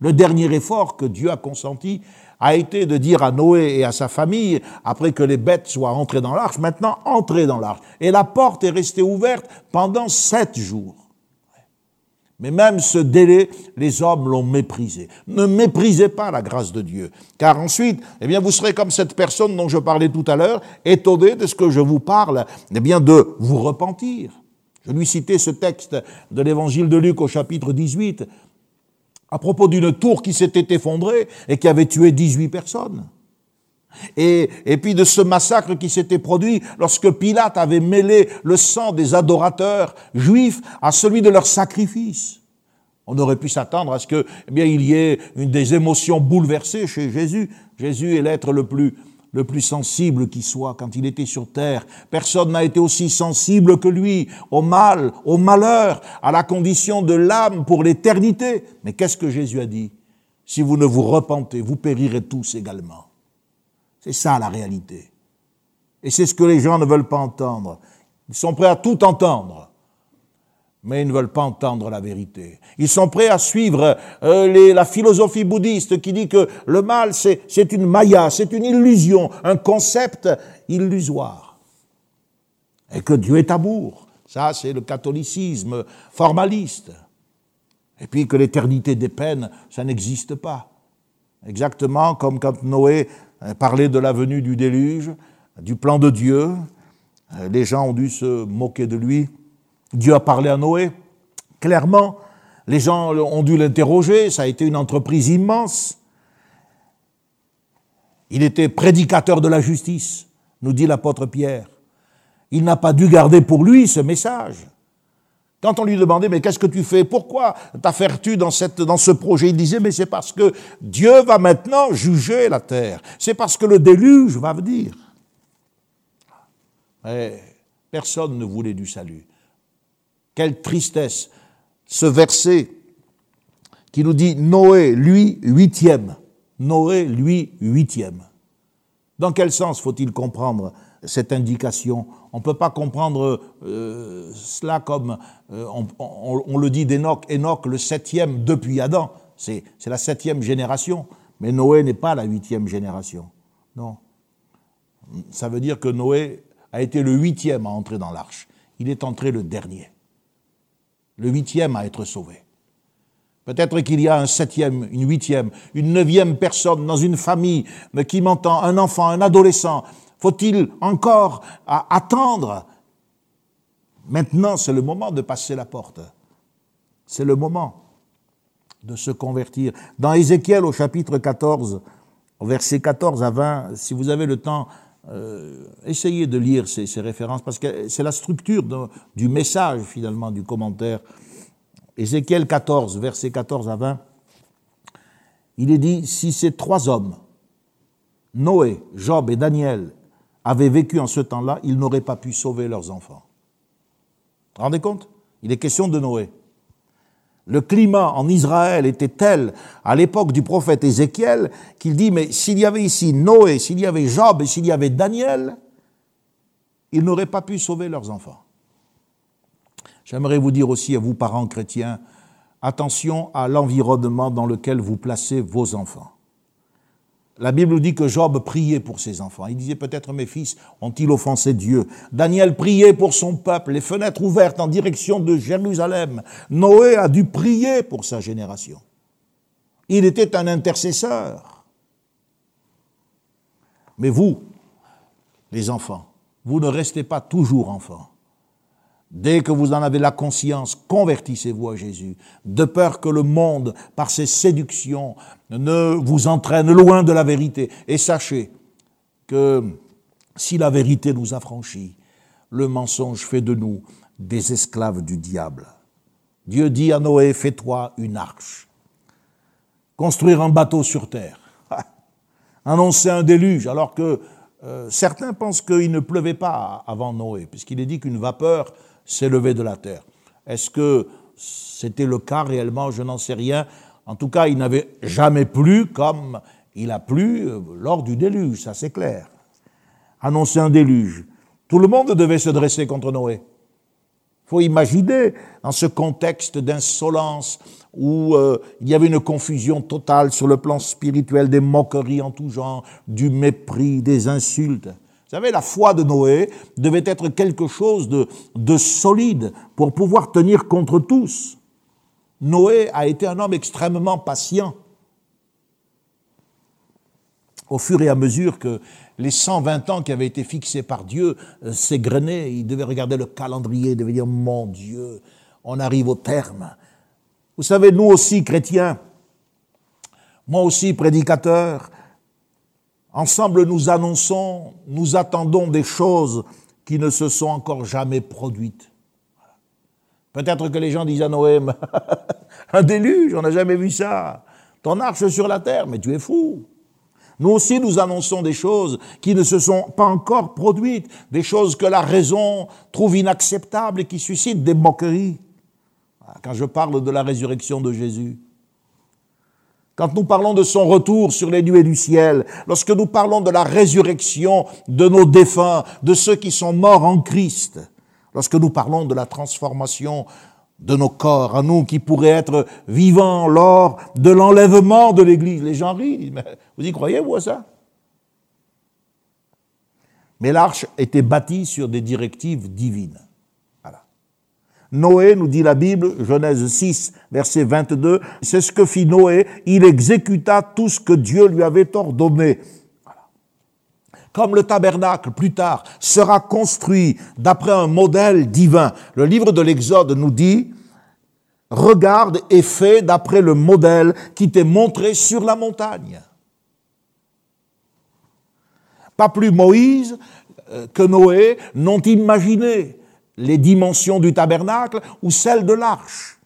Le dernier effort que Dieu a consenti a été de dire à Noé et à sa famille, après que les bêtes soient entrées dans l'arche, maintenant entrez dans l'arche. Et la porte est restée ouverte pendant sept jours. Mais même ce délai, les hommes l'ont méprisé. Ne méprisez pas la grâce de Dieu. Car ensuite, eh bien, vous serez comme cette personne dont je parlais tout à l'heure, étonné de ce que je vous parle, eh bien, de vous repentir. Je lui citais ce texte de l'évangile de Luc au chapitre 18, à propos d'une tour qui s'était effondrée et qui avait tué 18 personnes. Et, et, puis de ce massacre qui s'était produit lorsque Pilate avait mêlé le sang des adorateurs juifs à celui de leur sacrifice. On aurait pu s'attendre à ce que, eh bien, il y ait une des émotions bouleversées chez Jésus. Jésus est l'être le plus, le plus sensible qui soit quand il était sur terre. Personne n'a été aussi sensible que lui au mal, au malheur, à la condition de l'âme pour l'éternité. Mais qu'est-ce que Jésus a dit? Si vous ne vous repentez, vous périrez tous également. C'est ça la réalité. Et c'est ce que les gens ne veulent pas entendre. Ils sont prêts à tout entendre, mais ils ne veulent pas entendre la vérité. Ils sont prêts à suivre euh, la philosophie bouddhiste qui dit que le mal, c'est une maya, c'est une illusion, un concept illusoire. Et que Dieu est amour. Ça, c'est le catholicisme formaliste. Et puis que l'éternité des peines, ça n'existe pas. Exactement comme quand Noé euh, parlait de la venue du déluge, du plan de Dieu. Euh, les gens ont dû se moquer de lui. Dieu a parlé à Noé, clairement. Les gens ont dû l'interroger, ça a été une entreprise immense. Il était prédicateur de la justice, nous dit l'apôtre Pierre. Il n'a pas dû garder pour lui ce message. Quand on lui demandait, mais qu'est-ce que tu fais? Pourquoi t'affaires-tu dans, dans ce projet? Il disait, mais c'est parce que Dieu va maintenant juger la terre. C'est parce que le déluge va venir. Mais personne ne voulait du salut. Quelle tristesse. Ce verset qui nous dit Noé, lui, huitième. Noé, lui, huitième. Dans quel sens faut-il comprendre cette indication? On ne peut pas comprendre euh, cela comme euh, on, le dit d'Enoch, Enoch le septième depuis Adam, c'est la septième génération, mais Noé n'est pas la huitième génération. Non. Ça veut dire que Noé a été le huitième à entrer dans l'arche. Il est entré le dernier. Le huitième à être sauvé. Peut-être qu'il y a un septième, une huitième, une neuvième personne dans une famille qui m'entend, un enfant, un adolescent, faut-il encore attendre? Maintenant, c'est le moment de passer la porte. C'est le moment de se convertir. Dans Ézéchiel au chapitre 14, au verset 14 à 20, si vous avez le temps, euh, essayez de lire ces, références parce que c'est la structure du message finalement du commentaire. Ézéchiel 14, verset 14 à 20, il est dit, si ces trois hommes, Noé, Job et Daniel, avaient vécu en ce temps-là, ils n'auraient pas pu sauver leurs enfants. Vous vous rendez compte? Il est question de Noé. Le climat en Israël était tel à l'époque du prophète Ézéchiel qu'il dit, mais s'il y avait ici Noé, s'il y avait Job et s'il y avait Daniel, ils n'auraient pas pu sauver leurs enfants. J'aimerais vous dire aussi à vous, parents chrétiens, attention à l'environnement dans lequel vous placez vos enfants. La Bible dit que Job priait pour ses enfants. Il disait peut-être mes fils ont-ils offensé Dieu? Daniel priait pour son peuple, les fenêtres ouvertes en direction de Jérusalem. Noé a dû prier pour sa génération. Il était un intercesseur. Mais vous, les enfants, vous ne restez pas toujours enfants. Dès que vous en avez la conscience, convertissez-vous à Jésus, de peur que le monde, par ses séductions, ne vous entraîne loin de la vérité. Et sachez que si la vérité nous affranchit, le mensonge fait de nous des esclaves du diable. Dieu dit à Noé, fais-toi une arche. Construire un bateau sur terre. [LAUGHS] Annoncer un déluge, alors que euh, certains pensent qu'il ne pleuvait pas avant Noé, puisqu'il est dit qu'une vapeur s'élever de la terre. Est-ce que c'était le cas réellement? Je n'en sais rien. En tout cas, il n'avait jamais plu comme il a plu euh, lors du déluge, ça c'est clair. Annoncer un déluge. Tout le monde devait se dresser contre Noé. Il faut imaginer, dans ce contexte d'insolence où euh, il y avait une confusion totale sur le plan spirituel, des moqueries en tout genre, du mépris, des insultes. Vous savez, la foi de Noé devait être quelque chose de, de solide pour pouvoir tenir contre tous. Noé a été un homme extrêmement patient. Au fur et à mesure que les 120 ans qui avaient été fixés par Dieu euh, s'égrenaient, il devait regarder le calendrier, il devait dire, mon Dieu, on arrive au terme. Vous savez, nous aussi, chrétiens, moi aussi, prédicateur, Ensemble, nous annonçons, nous attendons des choses qui ne se sont encore jamais produites. Peut-être que les gens disent à Noé, [LAUGHS] un déluge, on n'a jamais vu ça. Ton arche sur la terre, mais tu es fou. Nous aussi, nous annonçons des choses qui ne se sont pas encore produites, des choses que la raison trouve inacceptables et qui suscitent des moqueries. Quand je parle de la résurrection de Jésus, quand nous parlons de son retour sur les nuées du ciel, lorsque nous parlons de la résurrection de nos défunts, de ceux qui sont morts en Christ, lorsque nous parlons de la transformation de nos corps, à nous qui pourraient être vivants lors de l'enlèvement de l'Église. Les gens rient, mais vous y croyez, vous, à ça? Mais l'arche était bâtie sur des directives divines. Noé, nous dit la Bible, Genèse 6, verset 22, c'est ce que fit Noé, il exécuta tout ce que Dieu lui avait ordonné. Comme le tabernacle, plus tard, sera construit d'après un modèle divin. Le livre de l'Exode nous dit, regarde et fais d'après le modèle qui t'est montré sur la montagne. Pas plus Moïse euh, que Noé n'ont imaginé les dimensions du tabernacle ou celles de l'arche.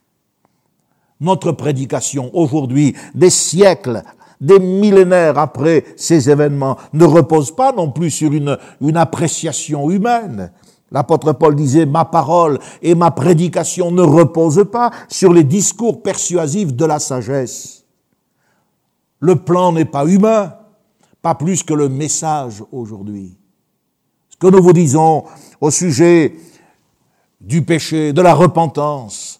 Notre prédication aujourd'hui, des siècles, des millénaires après ces événements, ne repose pas non plus sur une, une appréciation humaine. L'apôtre Paul disait, ma parole et ma prédication ne reposent pas sur les discours persuasifs de la sagesse. Le plan n'est pas humain, pas plus que le message aujourd'hui. Ce que nous vous disons au sujet du péché, de la repentance,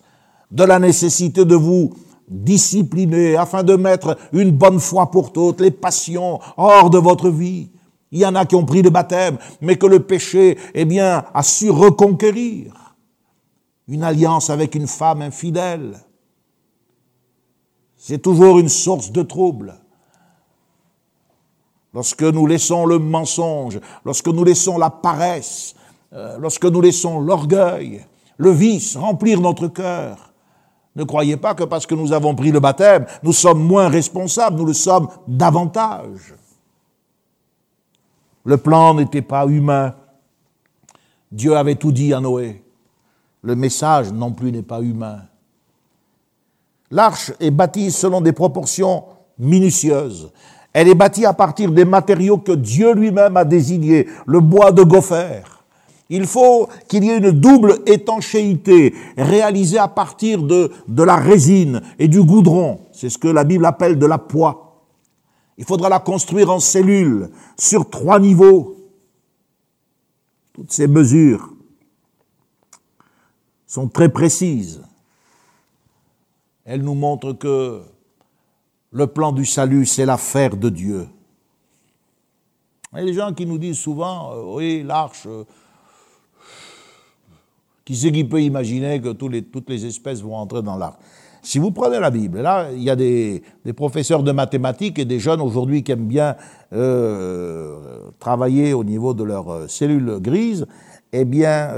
de la nécessité de vous discipliner afin de mettre une bonne fois pour toutes les passions hors de votre vie. Il y en a qui ont pris le baptême, mais que le péché, eh bien, a su reconquérir. Une alliance avec une femme infidèle. C'est toujours une source de trouble. Lorsque nous laissons le mensonge, lorsque nous laissons la paresse, euh, lorsque nous laissons l'orgueil, le vice remplir notre cœur. Ne croyez pas que parce que nous avons pris le baptême, nous sommes moins responsables, nous le sommes davantage. Le plan n'était pas humain. Dieu avait tout dit à Noé. Le message non plus n'est pas humain. L'arche est bâtie selon des proportions minutieuses. Elle est bâtie à partir des matériaux que Dieu lui-même a désignés, le bois de gopher, Il faut qu'il y ait une double étanchéité réalisée à partir de, la résine et du goudron. C'est ce que la Bible appelle de la poix. Il faudra la construire en cellules sur trois niveaux. Toutes ces mesures sont très précises. Elles nous montrent que le plan du salut, c'est l'affaire de Dieu. Des gens qui nous disent souvent, euh, oui, l'arche, euh, qui sait qui peut imaginer que toutes les espèces vont entrer dans l'arche Si vous prenez la Bible, là, il y a des, professeurs de mathématiques et des jeunes aujourd'hui qui aiment bien euh, travailler au niveau de leurs cellules grises, eh bien,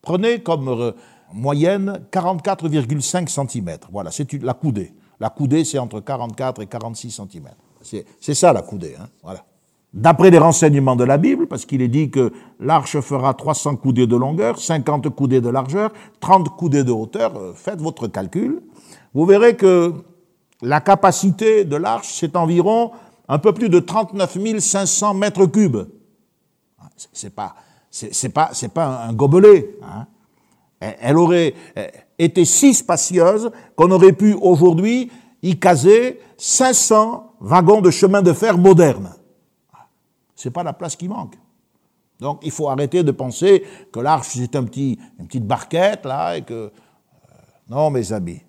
prenez comme moyenne 44,5 cm. Voilà, c'est la coudée. La coudée, c'est entre 44 et 46 cm. C'est ça la coudée. Hein, voilà. D'après les renseignements de la Bible, parce qu'il est dit que l'arche fera 300 coudées de longueur, 50 coudées de largeur, 30 coudées de hauteur, euh, faites votre calcul, vous verrez que la capacité de l'arche, c'est environ un peu plus de 39 500 mètres cubes. C'est pas, c'est pas, c'est pas un gobelet. Hein. Elle aurait euh, été si spacieuse qu'on aurait pu aujourd'hui y caser 500 wagons de chemin de fer modernes. C'est pas la place qui manque. Donc il faut arrêter de penser que l'arche c'est un petit, une petite barquette là et que euh, non mes amis.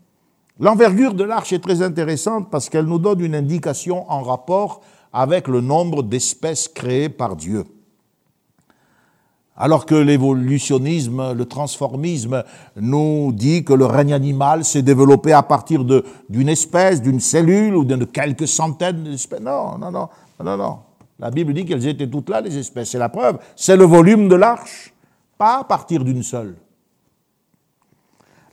L'envergure de l'arche est très intéressante parce qu'elle nous donne une indication en rapport avec le nombre d'espèces créées par Dieu. Alors que l'évolutionnisme, le transformisme nous dit que le règne animal s'est développé à partir d'une espèce, d'une cellule ou de quelques centaines d'espèces. Non, non, non, non, non. La Bible dit qu'elles étaient toutes là, les espèces. C'est la preuve. C'est le volume de l'arche, pas à partir d'une seule.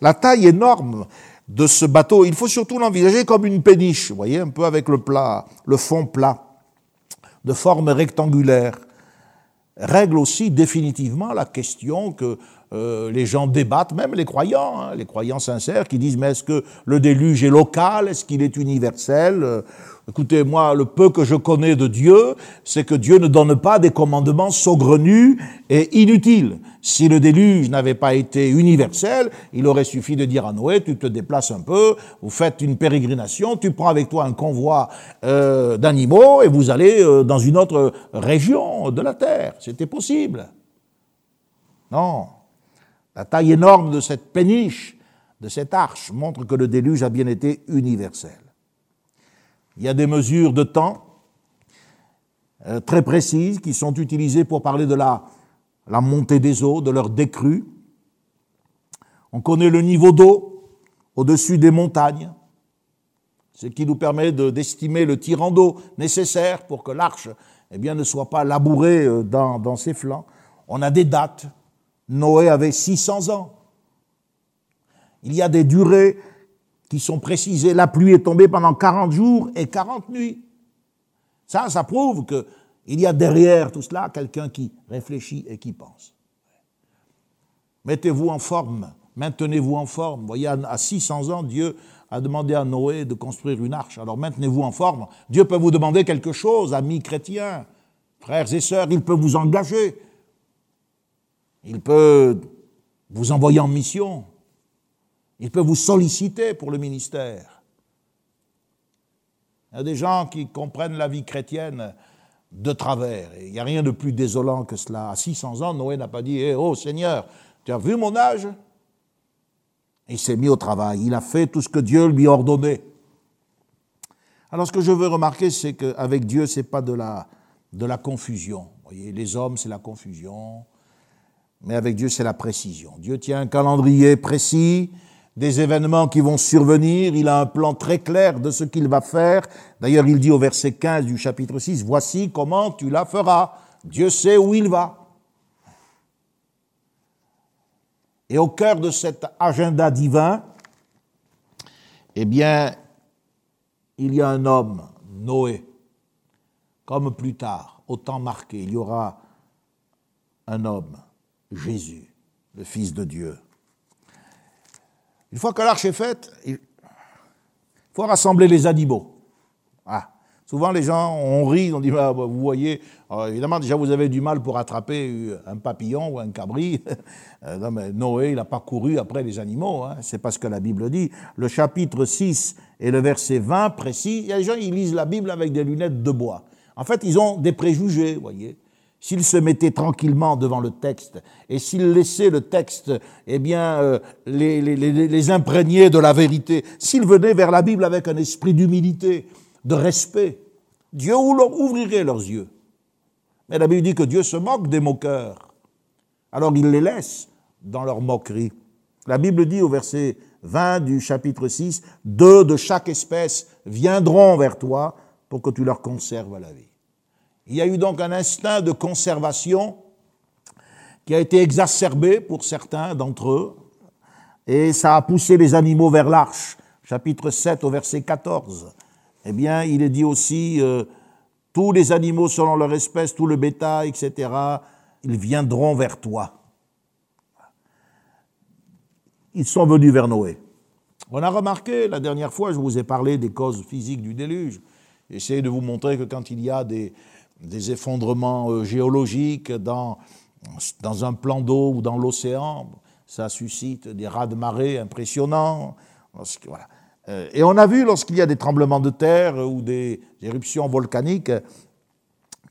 La taille énorme de ce bateau, il faut surtout l'envisager comme une péniche, vous voyez, un peu avec le plat, le fond plat, de forme rectangulaire règle aussi définitivement la question que euh, les gens débattent, même les croyants, hein, les croyants sincères qui disent mais est-ce que le déluge est local, est-ce qu'il est universel? Euh, Écoutez, moi, le peu que je connais de Dieu, c'est que Dieu ne donne pas des commandements saugrenus et inutiles. Si le déluge n'avait pas été universel, il aurait suffi de dire à Noé, tu te déplaces un peu, vous faites une pérégrination, tu prends avec toi un convoi euh, d'animaux et vous allez euh, dans une autre région de la terre. C'était possible. Non. La taille énorme de cette péniche, de cette arche, montre que le déluge a bien été universel. Il y a des mesures de temps euh, très précises qui sont utilisées pour parler de la, montée des eaux, de leur décrue. On connaît le niveau d'eau au-dessus des montagnes, ce qui nous permet d'estimer le tirant d'eau nécessaire pour que l'arche eh ne soit pas labourée euh, dans ses flancs. On a des dates. Noé avait 600 ans. Il y a des durées qui sont précisés. La pluie est tombée pendant 40 jours et 40 nuits. Ça, ça prouve qu'il y a derrière tout cela quelqu'un qui réfléchit et qui pense. Mettez-vous en forme, maintenez-vous en forme. Vous voyez, à 600 ans, Dieu a demandé à Noé de construire une arche. Alors maintenez-vous en forme. Dieu peut vous demander quelque chose, amis chrétiens, frères et sœurs, il peut vous engager. Il peut vous envoyer en mission. Il peut vous solliciter pour le ministère. Il y a des gens qui comprennent la vie chrétienne de travers. il n'y a rien de plus désolant que cela. À 600 ans, Noé n'a pas dit eh, Oh Seigneur, tu as vu mon âge? Il s'est mis au travail. Il a fait tout ce que Dieu lui a ordonné. Alors, ce que je veux remarquer, c'est qu'avec Dieu, ce n'est pas de la, de la confusion. Vous les hommes, c'est la confusion. Mais avec Dieu, c'est la précision. Dieu tient un calendrier précis des événements qui vont survenir, il a un plan très clair de ce qu'il va faire. D'ailleurs, il dit au verset 15 du chapitre 6, Voici comment tu la feras. Dieu sait où il va. Et au cœur de cet agenda divin, eh bien, il y a un homme, Noé, comme plus tard, au temps marqué, il y aura un homme, Jésus, le Fils de Dieu. Une fois que l'arche est faite, il faut rassembler les animaux. Ah, Souvent, les gens, on rit, on dit, bah, bah, vous voyez, évidemment, déjà, vous avez du mal pour attraper un papillon ou un cabri. [LAUGHS] Euh, non, mais Noé, il n'a pas couru après les animaux, hein. c'est pas ce que la Bible dit. Le chapitre 6 et le verset 20 précis, il y a des gens, ils lisent la Bible avec des lunettes de bois. En fait, ils ont des préjugés, vous voyez. S'ils se mettaient tranquillement devant le texte et s'ils laissaient le texte, eh bien, euh, les, imprégner de la vérité, s'ils venaient vers la Bible avec un esprit d'humilité, de respect, Dieu ouvrirait leurs yeux. Mais la Bible dit que Dieu se moque des moqueurs. Alors il les laisse dans leur moquerie. La Bible dit au verset 20 du chapitre 6, Deux de chaque espèce viendront vers toi pour que tu leur conserves la vie. Il y a eu donc un instinct de conservation qui a été exacerbé pour certains d'entre eux, et ça a poussé les animaux vers l'arche. Chapitre 7 au verset 14. Eh bien, il est dit aussi, euh, tous les animaux selon leur espèce, tout le bétail, etc., ils viendront vers toi. Ils sont venus vers Noé. On a remarqué, la dernière fois, je vous ai parlé des causes physiques du déluge. J'essaie de vous montrer que quand il y a des, des effondrements euh, géologiques dans, dans un plan d'eau ou dans l'océan, ça suscite des raz de marée impressionnants. Euh, et on a vu lorsqu'il y a des tremblements de terre ou des éruptions volcaniques,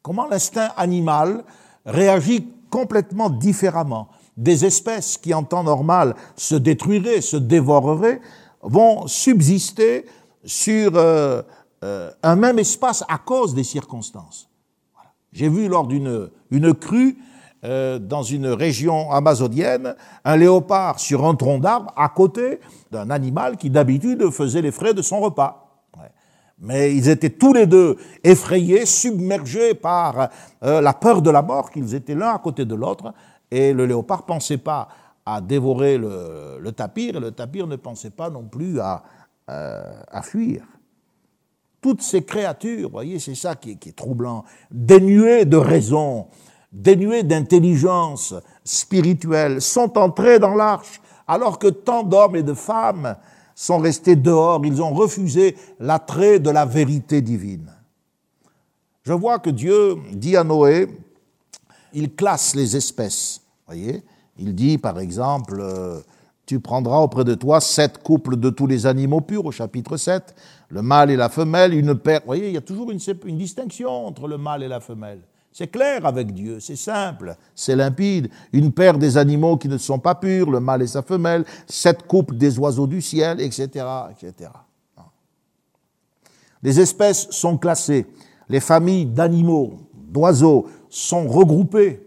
comment l'instinct animal réagit complètement différemment. Des espèces qui en temps normal se détruiraient, se dévoreraient, vont subsister sur euh, un même espace à cause des circonstances. J'ai vu lors d'une une crue euh, dans une région amazonienne, un léopard sur un tronc d'arbre à côté d'un animal qui d'habitude faisait les frais de son repas. Mais ils étaient tous les deux effrayés, submergés par la peur de la mort, qu'ils étaient l'un à côté de l'autre, et le léopard ne pensait pas à dévorer le, tapir, et le tapir ne pensait pas non plus à, euh, à fuir. Toutes ces créatures, voyez, c'est ça qui est, troublant, dénuées de raison, dénuées d'intelligence spirituelle, sont entrées dans l'arche, alors que tant d'hommes et de femmes sont restés dehors, ils ont refusé l'attrait de la vérité divine. Je vois que Dieu dit à Noé, il classe les espèces. Voyez Il dit, par exemple, euh, tu prendras auprès de toi sept couples de tous les animaux purs, au chapitre 7, le mâle et la femelle, une paire. Vous voyez, il y a toujours une, distinction entre le mâle et la femelle. C'est clair avec Dieu, c'est simple, c'est limpide. Une paire des animaux qui ne sont pas purs, le mâle et sa femelle, sept couples des oiseaux du ciel, etc., etc. Les espèces sont classées, les familles d'animaux, d'oiseaux sont regroupées,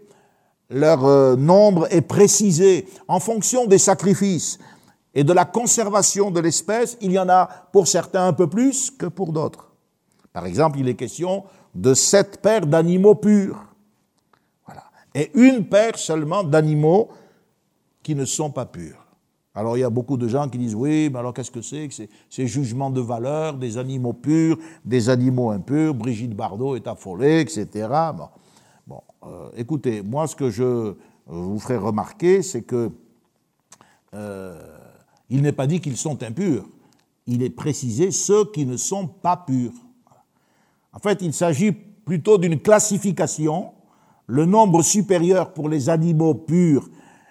leur euh, nombre est précisé en fonction des sacrifices et de la conservation de l'espèce. Il y en a pour certains un peu plus que pour d'autres. Par exemple, il est question de sept paires d'animaux purs. Voilà. Et une paire seulement d'animaux qui ne sont pas purs. Alors il y a beaucoup de gens qui disent oui, mais alors qu'est-ce que c'est que ces jugements de valeur des animaux purs, des animaux impurs Brigitte Bardot est affolée, etc. Bon. Euh, écoutez, moi ce que je vous ferai remarquer, c'est que euh, il n'est pas dit qu'ils sont impurs. Il est précisé ceux qui ne sont pas purs. En fait, il s'agit plutôt d'une classification. Le nombre supérieur pour les animaux purs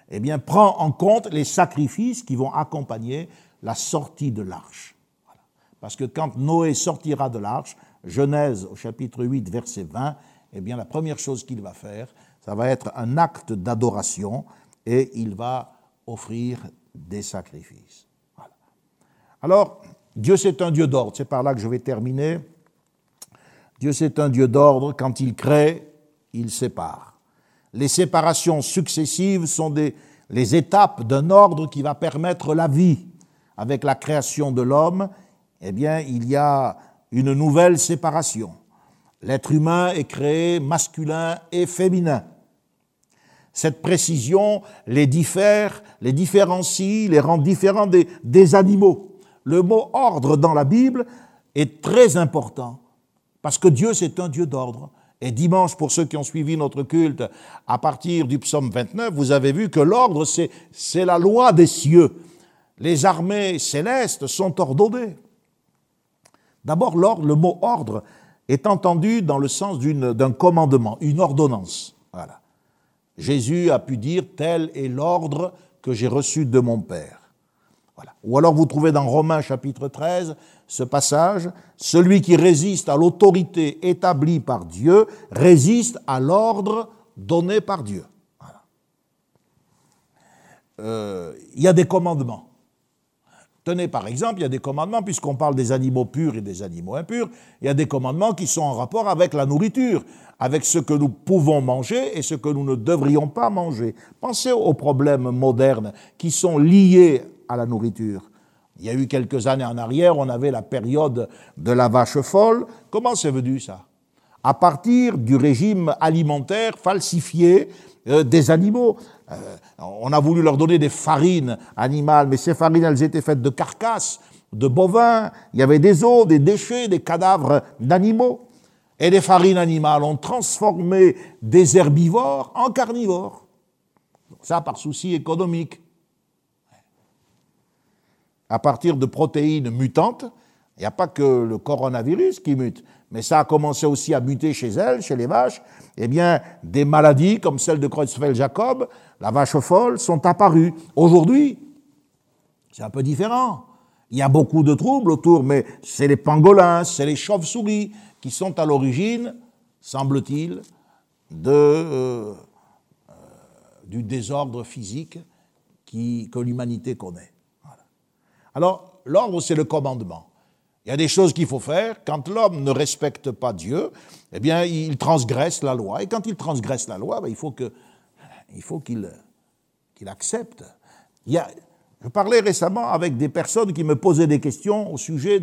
eh bien, prend en compte les sacrifices qui vont accompagner la sortie de l'arche. Parce que quand Noé sortira de l'arche, Genèse au chapitre 8, verset 20, eh bien la première chose qu'il va faire, ça va être un acte d'adoration et il va offrir des sacrifices. Alors, Dieu c'est un Dieu d'ordre, c'est par là que je vais terminer. Dieu c'est un Dieu d'ordre, quand il crée, il sépare. Les séparations successives sont des, les étapes d'un ordre qui va permettre la vie. Avec la création de l'homme, eh bien, il y a une nouvelle séparation. L'être humain est créé masculin et féminin. Cette précision les diffère, les différencie, les rend différents des, des animaux. Le mot ordre dans la Bible est très important parce que Dieu, c'est un Dieu d'ordre. Et dimanche, pour ceux qui ont suivi notre culte, à partir du psaume 29, vous avez vu que l'ordre, c'est la loi des cieux. Les armées célestes sont ordonnées. D'abord, le mot ordre est entendu dans le sens d'un commandement, une ordonnance. Voilà. Jésus a pu dire tel est l'ordre que j'ai reçu de mon Père. Ou alors vous trouvez dans Romains chapitre 13 ce passage, celui qui résiste à l'autorité établie par Dieu résiste à l'ordre donné par Dieu. Euh, il y a des commandements. Par exemple, il y a des commandements, puisqu'on parle des animaux purs et des animaux impurs, il y a des commandements qui sont en rapport avec la nourriture, avec ce que nous pouvons manger et ce que nous ne devrions pas manger. Pensez aux problèmes modernes qui sont liés à la nourriture. Il y a eu quelques années en arrière, on avait la période de la vache folle. Comment c'est venu ça? À partir du régime alimentaire falsifié euh, des animaux. Euh, on a voulu leur donner des farines animales, mais ces farines, elles étaient faites de carcasses, de bovins, il y avait des os, des déchets, des cadavres d'animaux. Et les farines animales ont transformé des herbivores en carnivores. Ça par souci économique. À partir de protéines mutantes, il n'y a pas que le coronavirus qui mute, mais ça a commencé aussi à muter chez elles, chez les vaches. Eh bien, des maladies comme celle de Creutzfeldt-Jacob, la vache folle, sont apparues. Aujourd'hui, c'est un peu différent. Il y a beaucoup de troubles autour, mais c'est les pangolins, c'est les chauves-souris qui sont à l'origine, semble-t-il, euh, euh, du désordre physique que l'humanité connaît. Alors, l'ordre, c'est le commandement. Il y a des choses qu'il faut faire. Quand l'homme ne respecte pas Dieu, eh bien, il transgresse la loi. Et quand il transgresse la loi, ben, il faut qu'il, accepte. Je parlais récemment avec des personnes qui me posaient des questions au sujet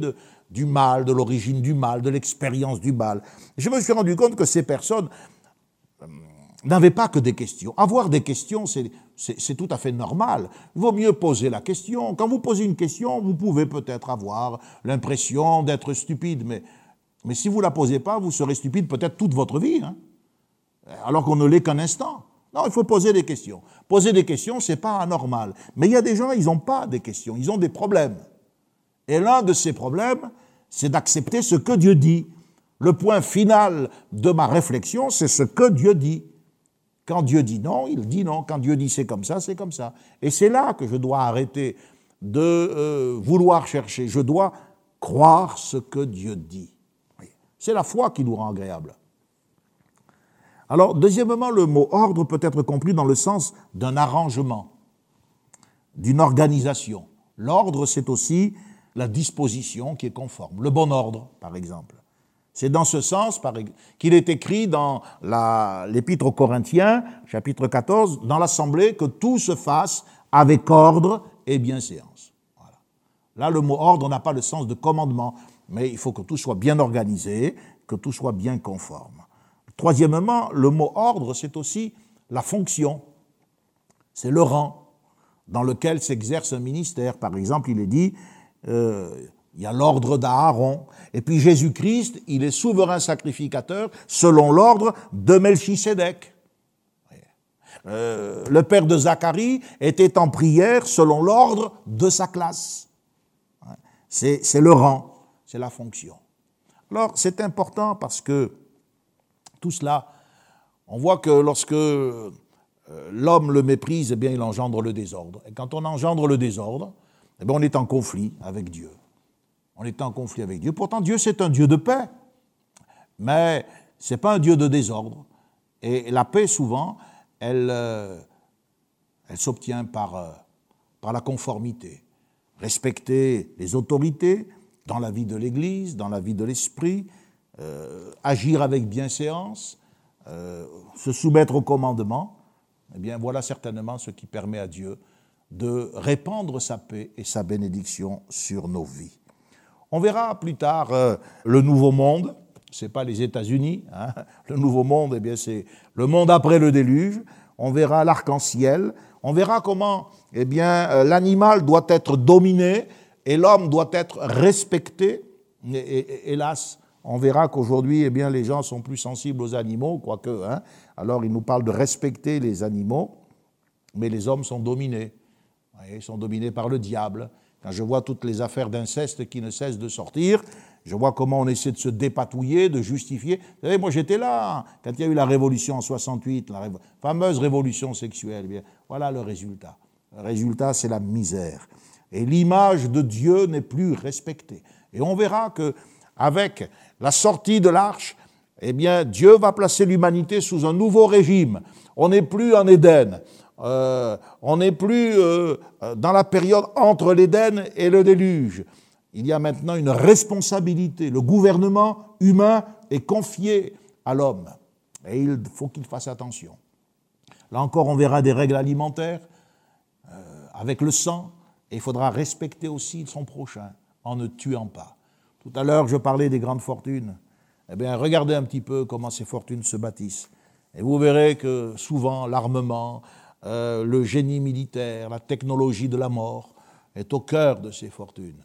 du mal, de l'origine du mal, de l'expérience du mal. Je me suis rendu compte que ces personnes euh, n'avaient pas que des questions. Avoir des questions, c'est tout à fait normal. Il vaut mieux poser la question. Quand vous posez une question, vous pouvez peut-être avoir l'impression d'être stupide, mais, mais si vous ne la posez pas, vous serez stupide peut-être toute votre vie, hein. alors qu'on ne l'est qu'un instant. Non, il faut poser des questions. Poser des questions, c'est pas anormal. Mais il y a des gens, ils n'ont pas des questions, ils ont des problèmes. Et l'un de ces problèmes, c'est d'accepter ce que Dieu dit. Le point final de ma réflexion, c'est ce que Dieu dit. Quand Dieu dit non, il dit non. Quand Dieu dit c'est comme ça, c'est comme ça. Et c'est là que je dois arrêter de euh, vouloir chercher. Je dois croire ce que Dieu dit. C'est la foi qui nous rend agréable. Alors, deuxièmement, le mot ordre peut être compris dans le sens d'un arrangement, d'une organisation. L'ordre, c'est aussi la disposition qui est conforme, le bon ordre, par exemple. C'est dans ce sens qu'il est écrit dans l'Épître aux Corinthiens, chapitre 14, dans l'Assemblée, que tout se fasse avec ordre et bienséance. Voilà. Là, le mot ordre n'a pas le sens de commandement, mais il faut que tout soit bien organisé, que tout soit bien conforme. Troisièmement, le mot ordre, c'est aussi la fonction, c'est le rang dans lequel s'exerce un ministère. Par exemple, il est dit, euh, il y a l'ordre d'Aaron. Et puis Jésus-Christ, il est souverain sacrificateur selon l'ordre de Melchisédek. Euh, le père de Zacharie était en prière selon l'ordre de sa classe. C'est le rang, c'est la fonction. Alors c'est important parce que tout cela, on voit que lorsque euh, l'homme le méprise, eh bien il engendre le désordre. Et quand on engendre le désordre, eh bien, on est en conflit avec Dieu on est en conflit avec Dieu. Pourtant, Dieu, c'est un Dieu de paix, mais ce n'est pas un Dieu de désordre. Et la paix, souvent, elle, euh, s'obtient par, euh, par la conformité. Respecter les autorités dans la vie de l'Église, dans la vie de l'Esprit, euh, agir avec bienséance, se soumettre au commandement, eh bien voilà certainement ce qui permet à Dieu de répandre sa paix et sa bénédiction sur nos vies. On verra plus tard euh, le Nouveau Monde. Ce n'est pas les États-Unis. Hein. Le Nouveau Monde, eh bien, c'est le monde après le déluge. On verra l'arc-en-ciel. On verra comment, eh bien, euh, l'animal doit être dominé et l'homme doit être respecté. Hélas, on verra qu'aujourd'hui, eh bien, les gens sont plus sensibles aux animaux, quoique. Hein. Alors, il nous parle de respecter les animaux, mais les hommes sont dominés. Ils sont dominés par le diable. Je vois toutes les affaires d'inceste qui ne cessent de sortir, Je vois comment on essaie de se dépatouiller, de justifier. Vous savez, moi j'étais là quand il y a eu la révolution en 68, la fameuse révolution sexuelle. Bien, voilà le résultat. Le résultat, c'est la misère. Et l'image de Dieu n'est plus respectée. Et on verra que avec la sortie de l'arche, eh bien, Dieu va placer l'humanité sous un nouveau régime. On n'est plus en Éden. Euh, on n'est plus euh, dans la période entre l'Éden et le déluge. Il y a maintenant une responsabilité. Le gouvernement humain est confié à l'homme. Et il faut qu'il fasse attention. Là encore, on verra des règles alimentaires euh, avec le sang. Et il faudra respecter aussi son prochain en ne tuant pas. Tout à l'heure, je parlais des grandes fortunes. Eh bien, regardez un petit peu comment ces fortunes se bâtissent. Et vous verrez que souvent, l'armement, euh, le génie militaire, la technologie de la mort est au cœur de ces fortunes.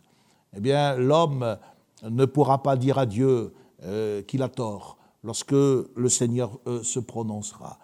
Eh bien, l'homme ne pourra pas dire à Dieu euh, qu'il a tort lorsque le Seigneur euh, se prononcera.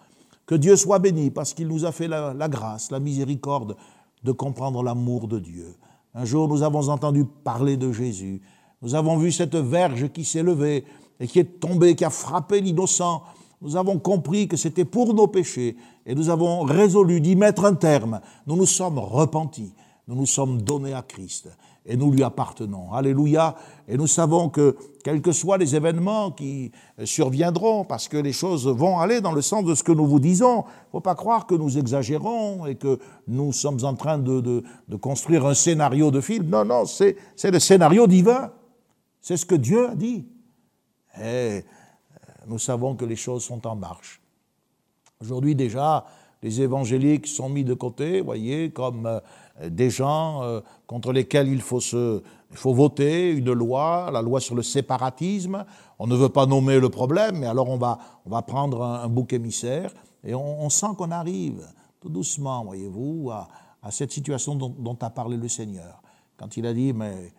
Que Dieu soit béni parce qu'il nous a fait la, grâce, la miséricorde de comprendre l'amour de Dieu. Un jour, nous avons entendu parler de Jésus. Nous avons vu cette verge qui s'est levée et qui est tombé, qui a frappé l'innocent, nous avons compris que c'était pour nos péchés et nous avons résolu d'y mettre un terme. Nous nous sommes repentis, nous nous sommes donnés à Christ et nous lui appartenons. Alléluia. Et nous savons que, quels que soient les événements qui surviendront, parce que les choses vont aller dans le sens de ce que nous vous disons, il ne faut pas croire que nous exagérons et que nous sommes en train de, de construire un scénario de film. Non, non, c'est le scénario divin. C'est ce que Dieu a dit. Euh, nous savons que les choses sont en marche. Aujourd'hui déjà, les évangéliques sont mis de côté, voyez, comme euh, des gens euh, contre lesquels il faut, se, il faut voter une loi, la loi sur le séparatisme. On ne veut pas nommer le problème, mais alors on va, on va prendre un, bouc émissaire et on, sent qu'on arrive tout doucement, voyez-vous, à, cette situation dont, dont, a parlé le Seigneur. Quand il a dit, mais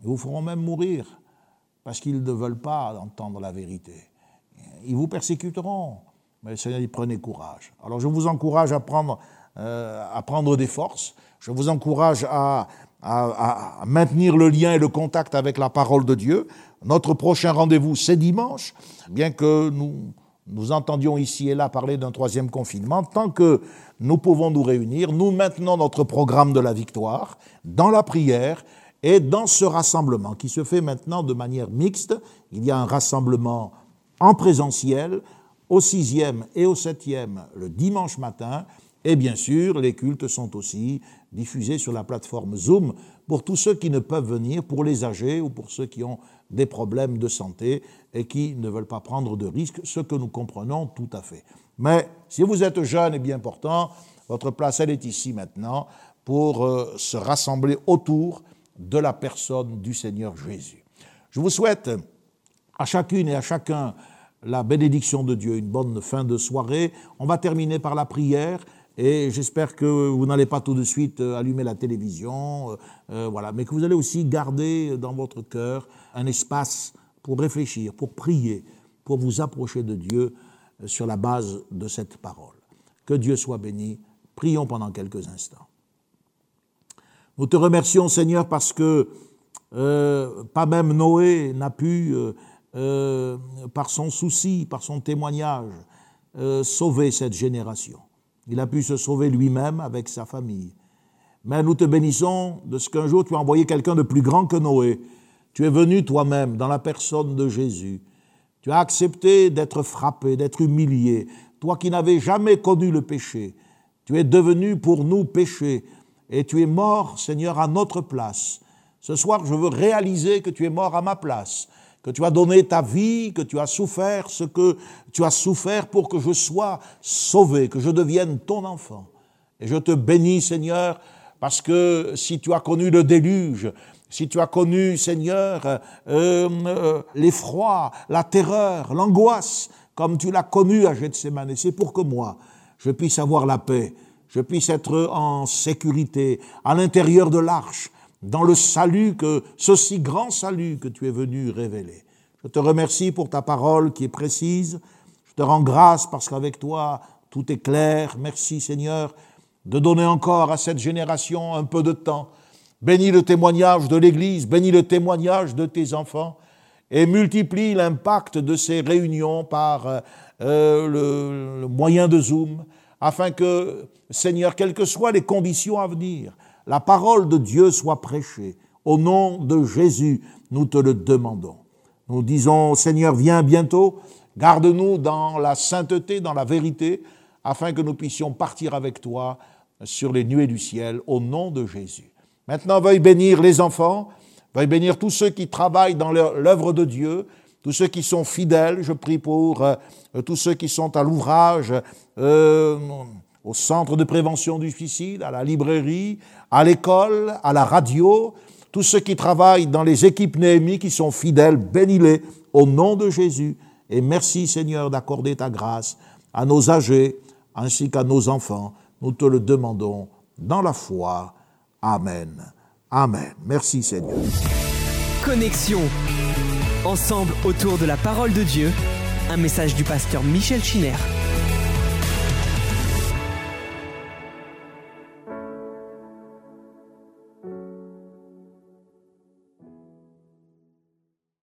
ils vous feront même mourir parce qu'ils ne veulent pas entendre la vérité. Ils vous persécuteront, mais le Seigneur dit prenez courage. Alors je vous encourage à prendre, euh, à prendre des forces, je vous encourage à, à, maintenir le lien et le contact avec la parole de Dieu. Notre prochain rendez-vous, c'est dimanche, bien que nous, nous entendions ici et là parler d'un troisième confinement. Tant que nous pouvons nous réunir, nous maintenons notre programme de la victoire dans la prière et dans ce rassemblement, qui se fait maintenant de manière mixte, il y a un rassemblement en présentiel au sixième et au septième le dimanche matin, et bien sûr, les cultes sont aussi diffusés sur la plateforme Zoom pour tous ceux qui ne peuvent venir, pour les âgés ou pour ceux qui ont des problèmes de santé et qui ne veulent pas prendre de risques, ce que nous comprenons tout à fait. Mais si vous êtes jeune et bien portant, votre place, elle est ici maintenant pour euh, se rassembler autour de la personne du Seigneur Jésus. Je vous souhaite à chacune et à chacun la bénédiction de Dieu, une bonne fin de soirée. On va terminer par la prière et j'espère que vous n'allez pas tout de suite euh, allumer la télévision, euh, euh, voilà, mais que vous allez aussi garder dans votre cœur un espace pour réfléchir, pour prier, pour vous approcher de Dieu sur la base de cette parole. Que Dieu soit béni. Prions pendant quelques instants. Nous te remercions, Seigneur, parce que euh, pas même Noé n'a pu, euh, euh, par son souci, par son témoignage, sauver cette génération. Il a pu se sauver lui-même avec sa famille. Mais nous te bénissons de ce qu'un jour tu as envoyé quelqu'un de plus grand que Noé. Tu es venu toi-même dans la personne de Jésus. Tu as accepté d'être frappé, d'être humilié. Toi qui n'avais jamais connu le péché, tu es devenu pour nous péché et tu es mort, Seigneur, à notre place. Ce soir, je veux réaliser que tu es mort à ma place, que tu as donné ta vie, que tu as souffert ce que tu as souffert pour que je sois sauvé, que je devienne ton enfant. Et je te bénis, Seigneur, parce que si tu as connu le déluge, si tu as connu, Seigneur, euh, euh, l'effroi, la terreur, l'angoisse, comme tu l'as connu à Gethsemane, c'est pour que moi, je puisse avoir la paix, je puisse être en sécurité à l'intérieur de l'arche, dans le salut que, ce si grand salut que tu es venu révéler. Je te remercie pour ta parole qui est précise. Je te rends grâce parce qu'avec toi, tout est clair. Merci Seigneur de donner encore à cette génération un peu de temps. Bénis le témoignage de l'Église, bénis le témoignage de tes enfants et multiplie l'impact de ces réunions par euh, le, le, moyen de Zoom, afin que, Seigneur, quelles que soient les conditions à venir, la parole de Dieu soit prêchée. Au nom de Jésus, nous te le demandons. Nous disons, Seigneur, viens bientôt, garde-nous dans la sainteté, dans la vérité, afin que nous puissions partir avec toi sur les nuées du ciel, au nom de Jésus. Maintenant, veuille bénir les enfants, veuille bénir tous ceux qui travaillent dans l'œuvre de Dieu, tous ceux qui sont fidèles. Je prie pour euh, tous ceux qui sont à l'ouvrage, euh, au centre de prévention du suicide, à la librairie, à l'école, à la radio, tous ceux qui travaillent dans les équipes Néhémie qui sont fidèles, bénis-les au nom de Jésus. Et merci Seigneur d'accorder ta grâce à nos âgés ainsi qu'à nos enfants. Nous te le demandons dans la foi. Amen. Amen. Merci Seigneur. Connexion. Ensemble autour de la parole de Dieu. Un message du pasteur Michel Chiner.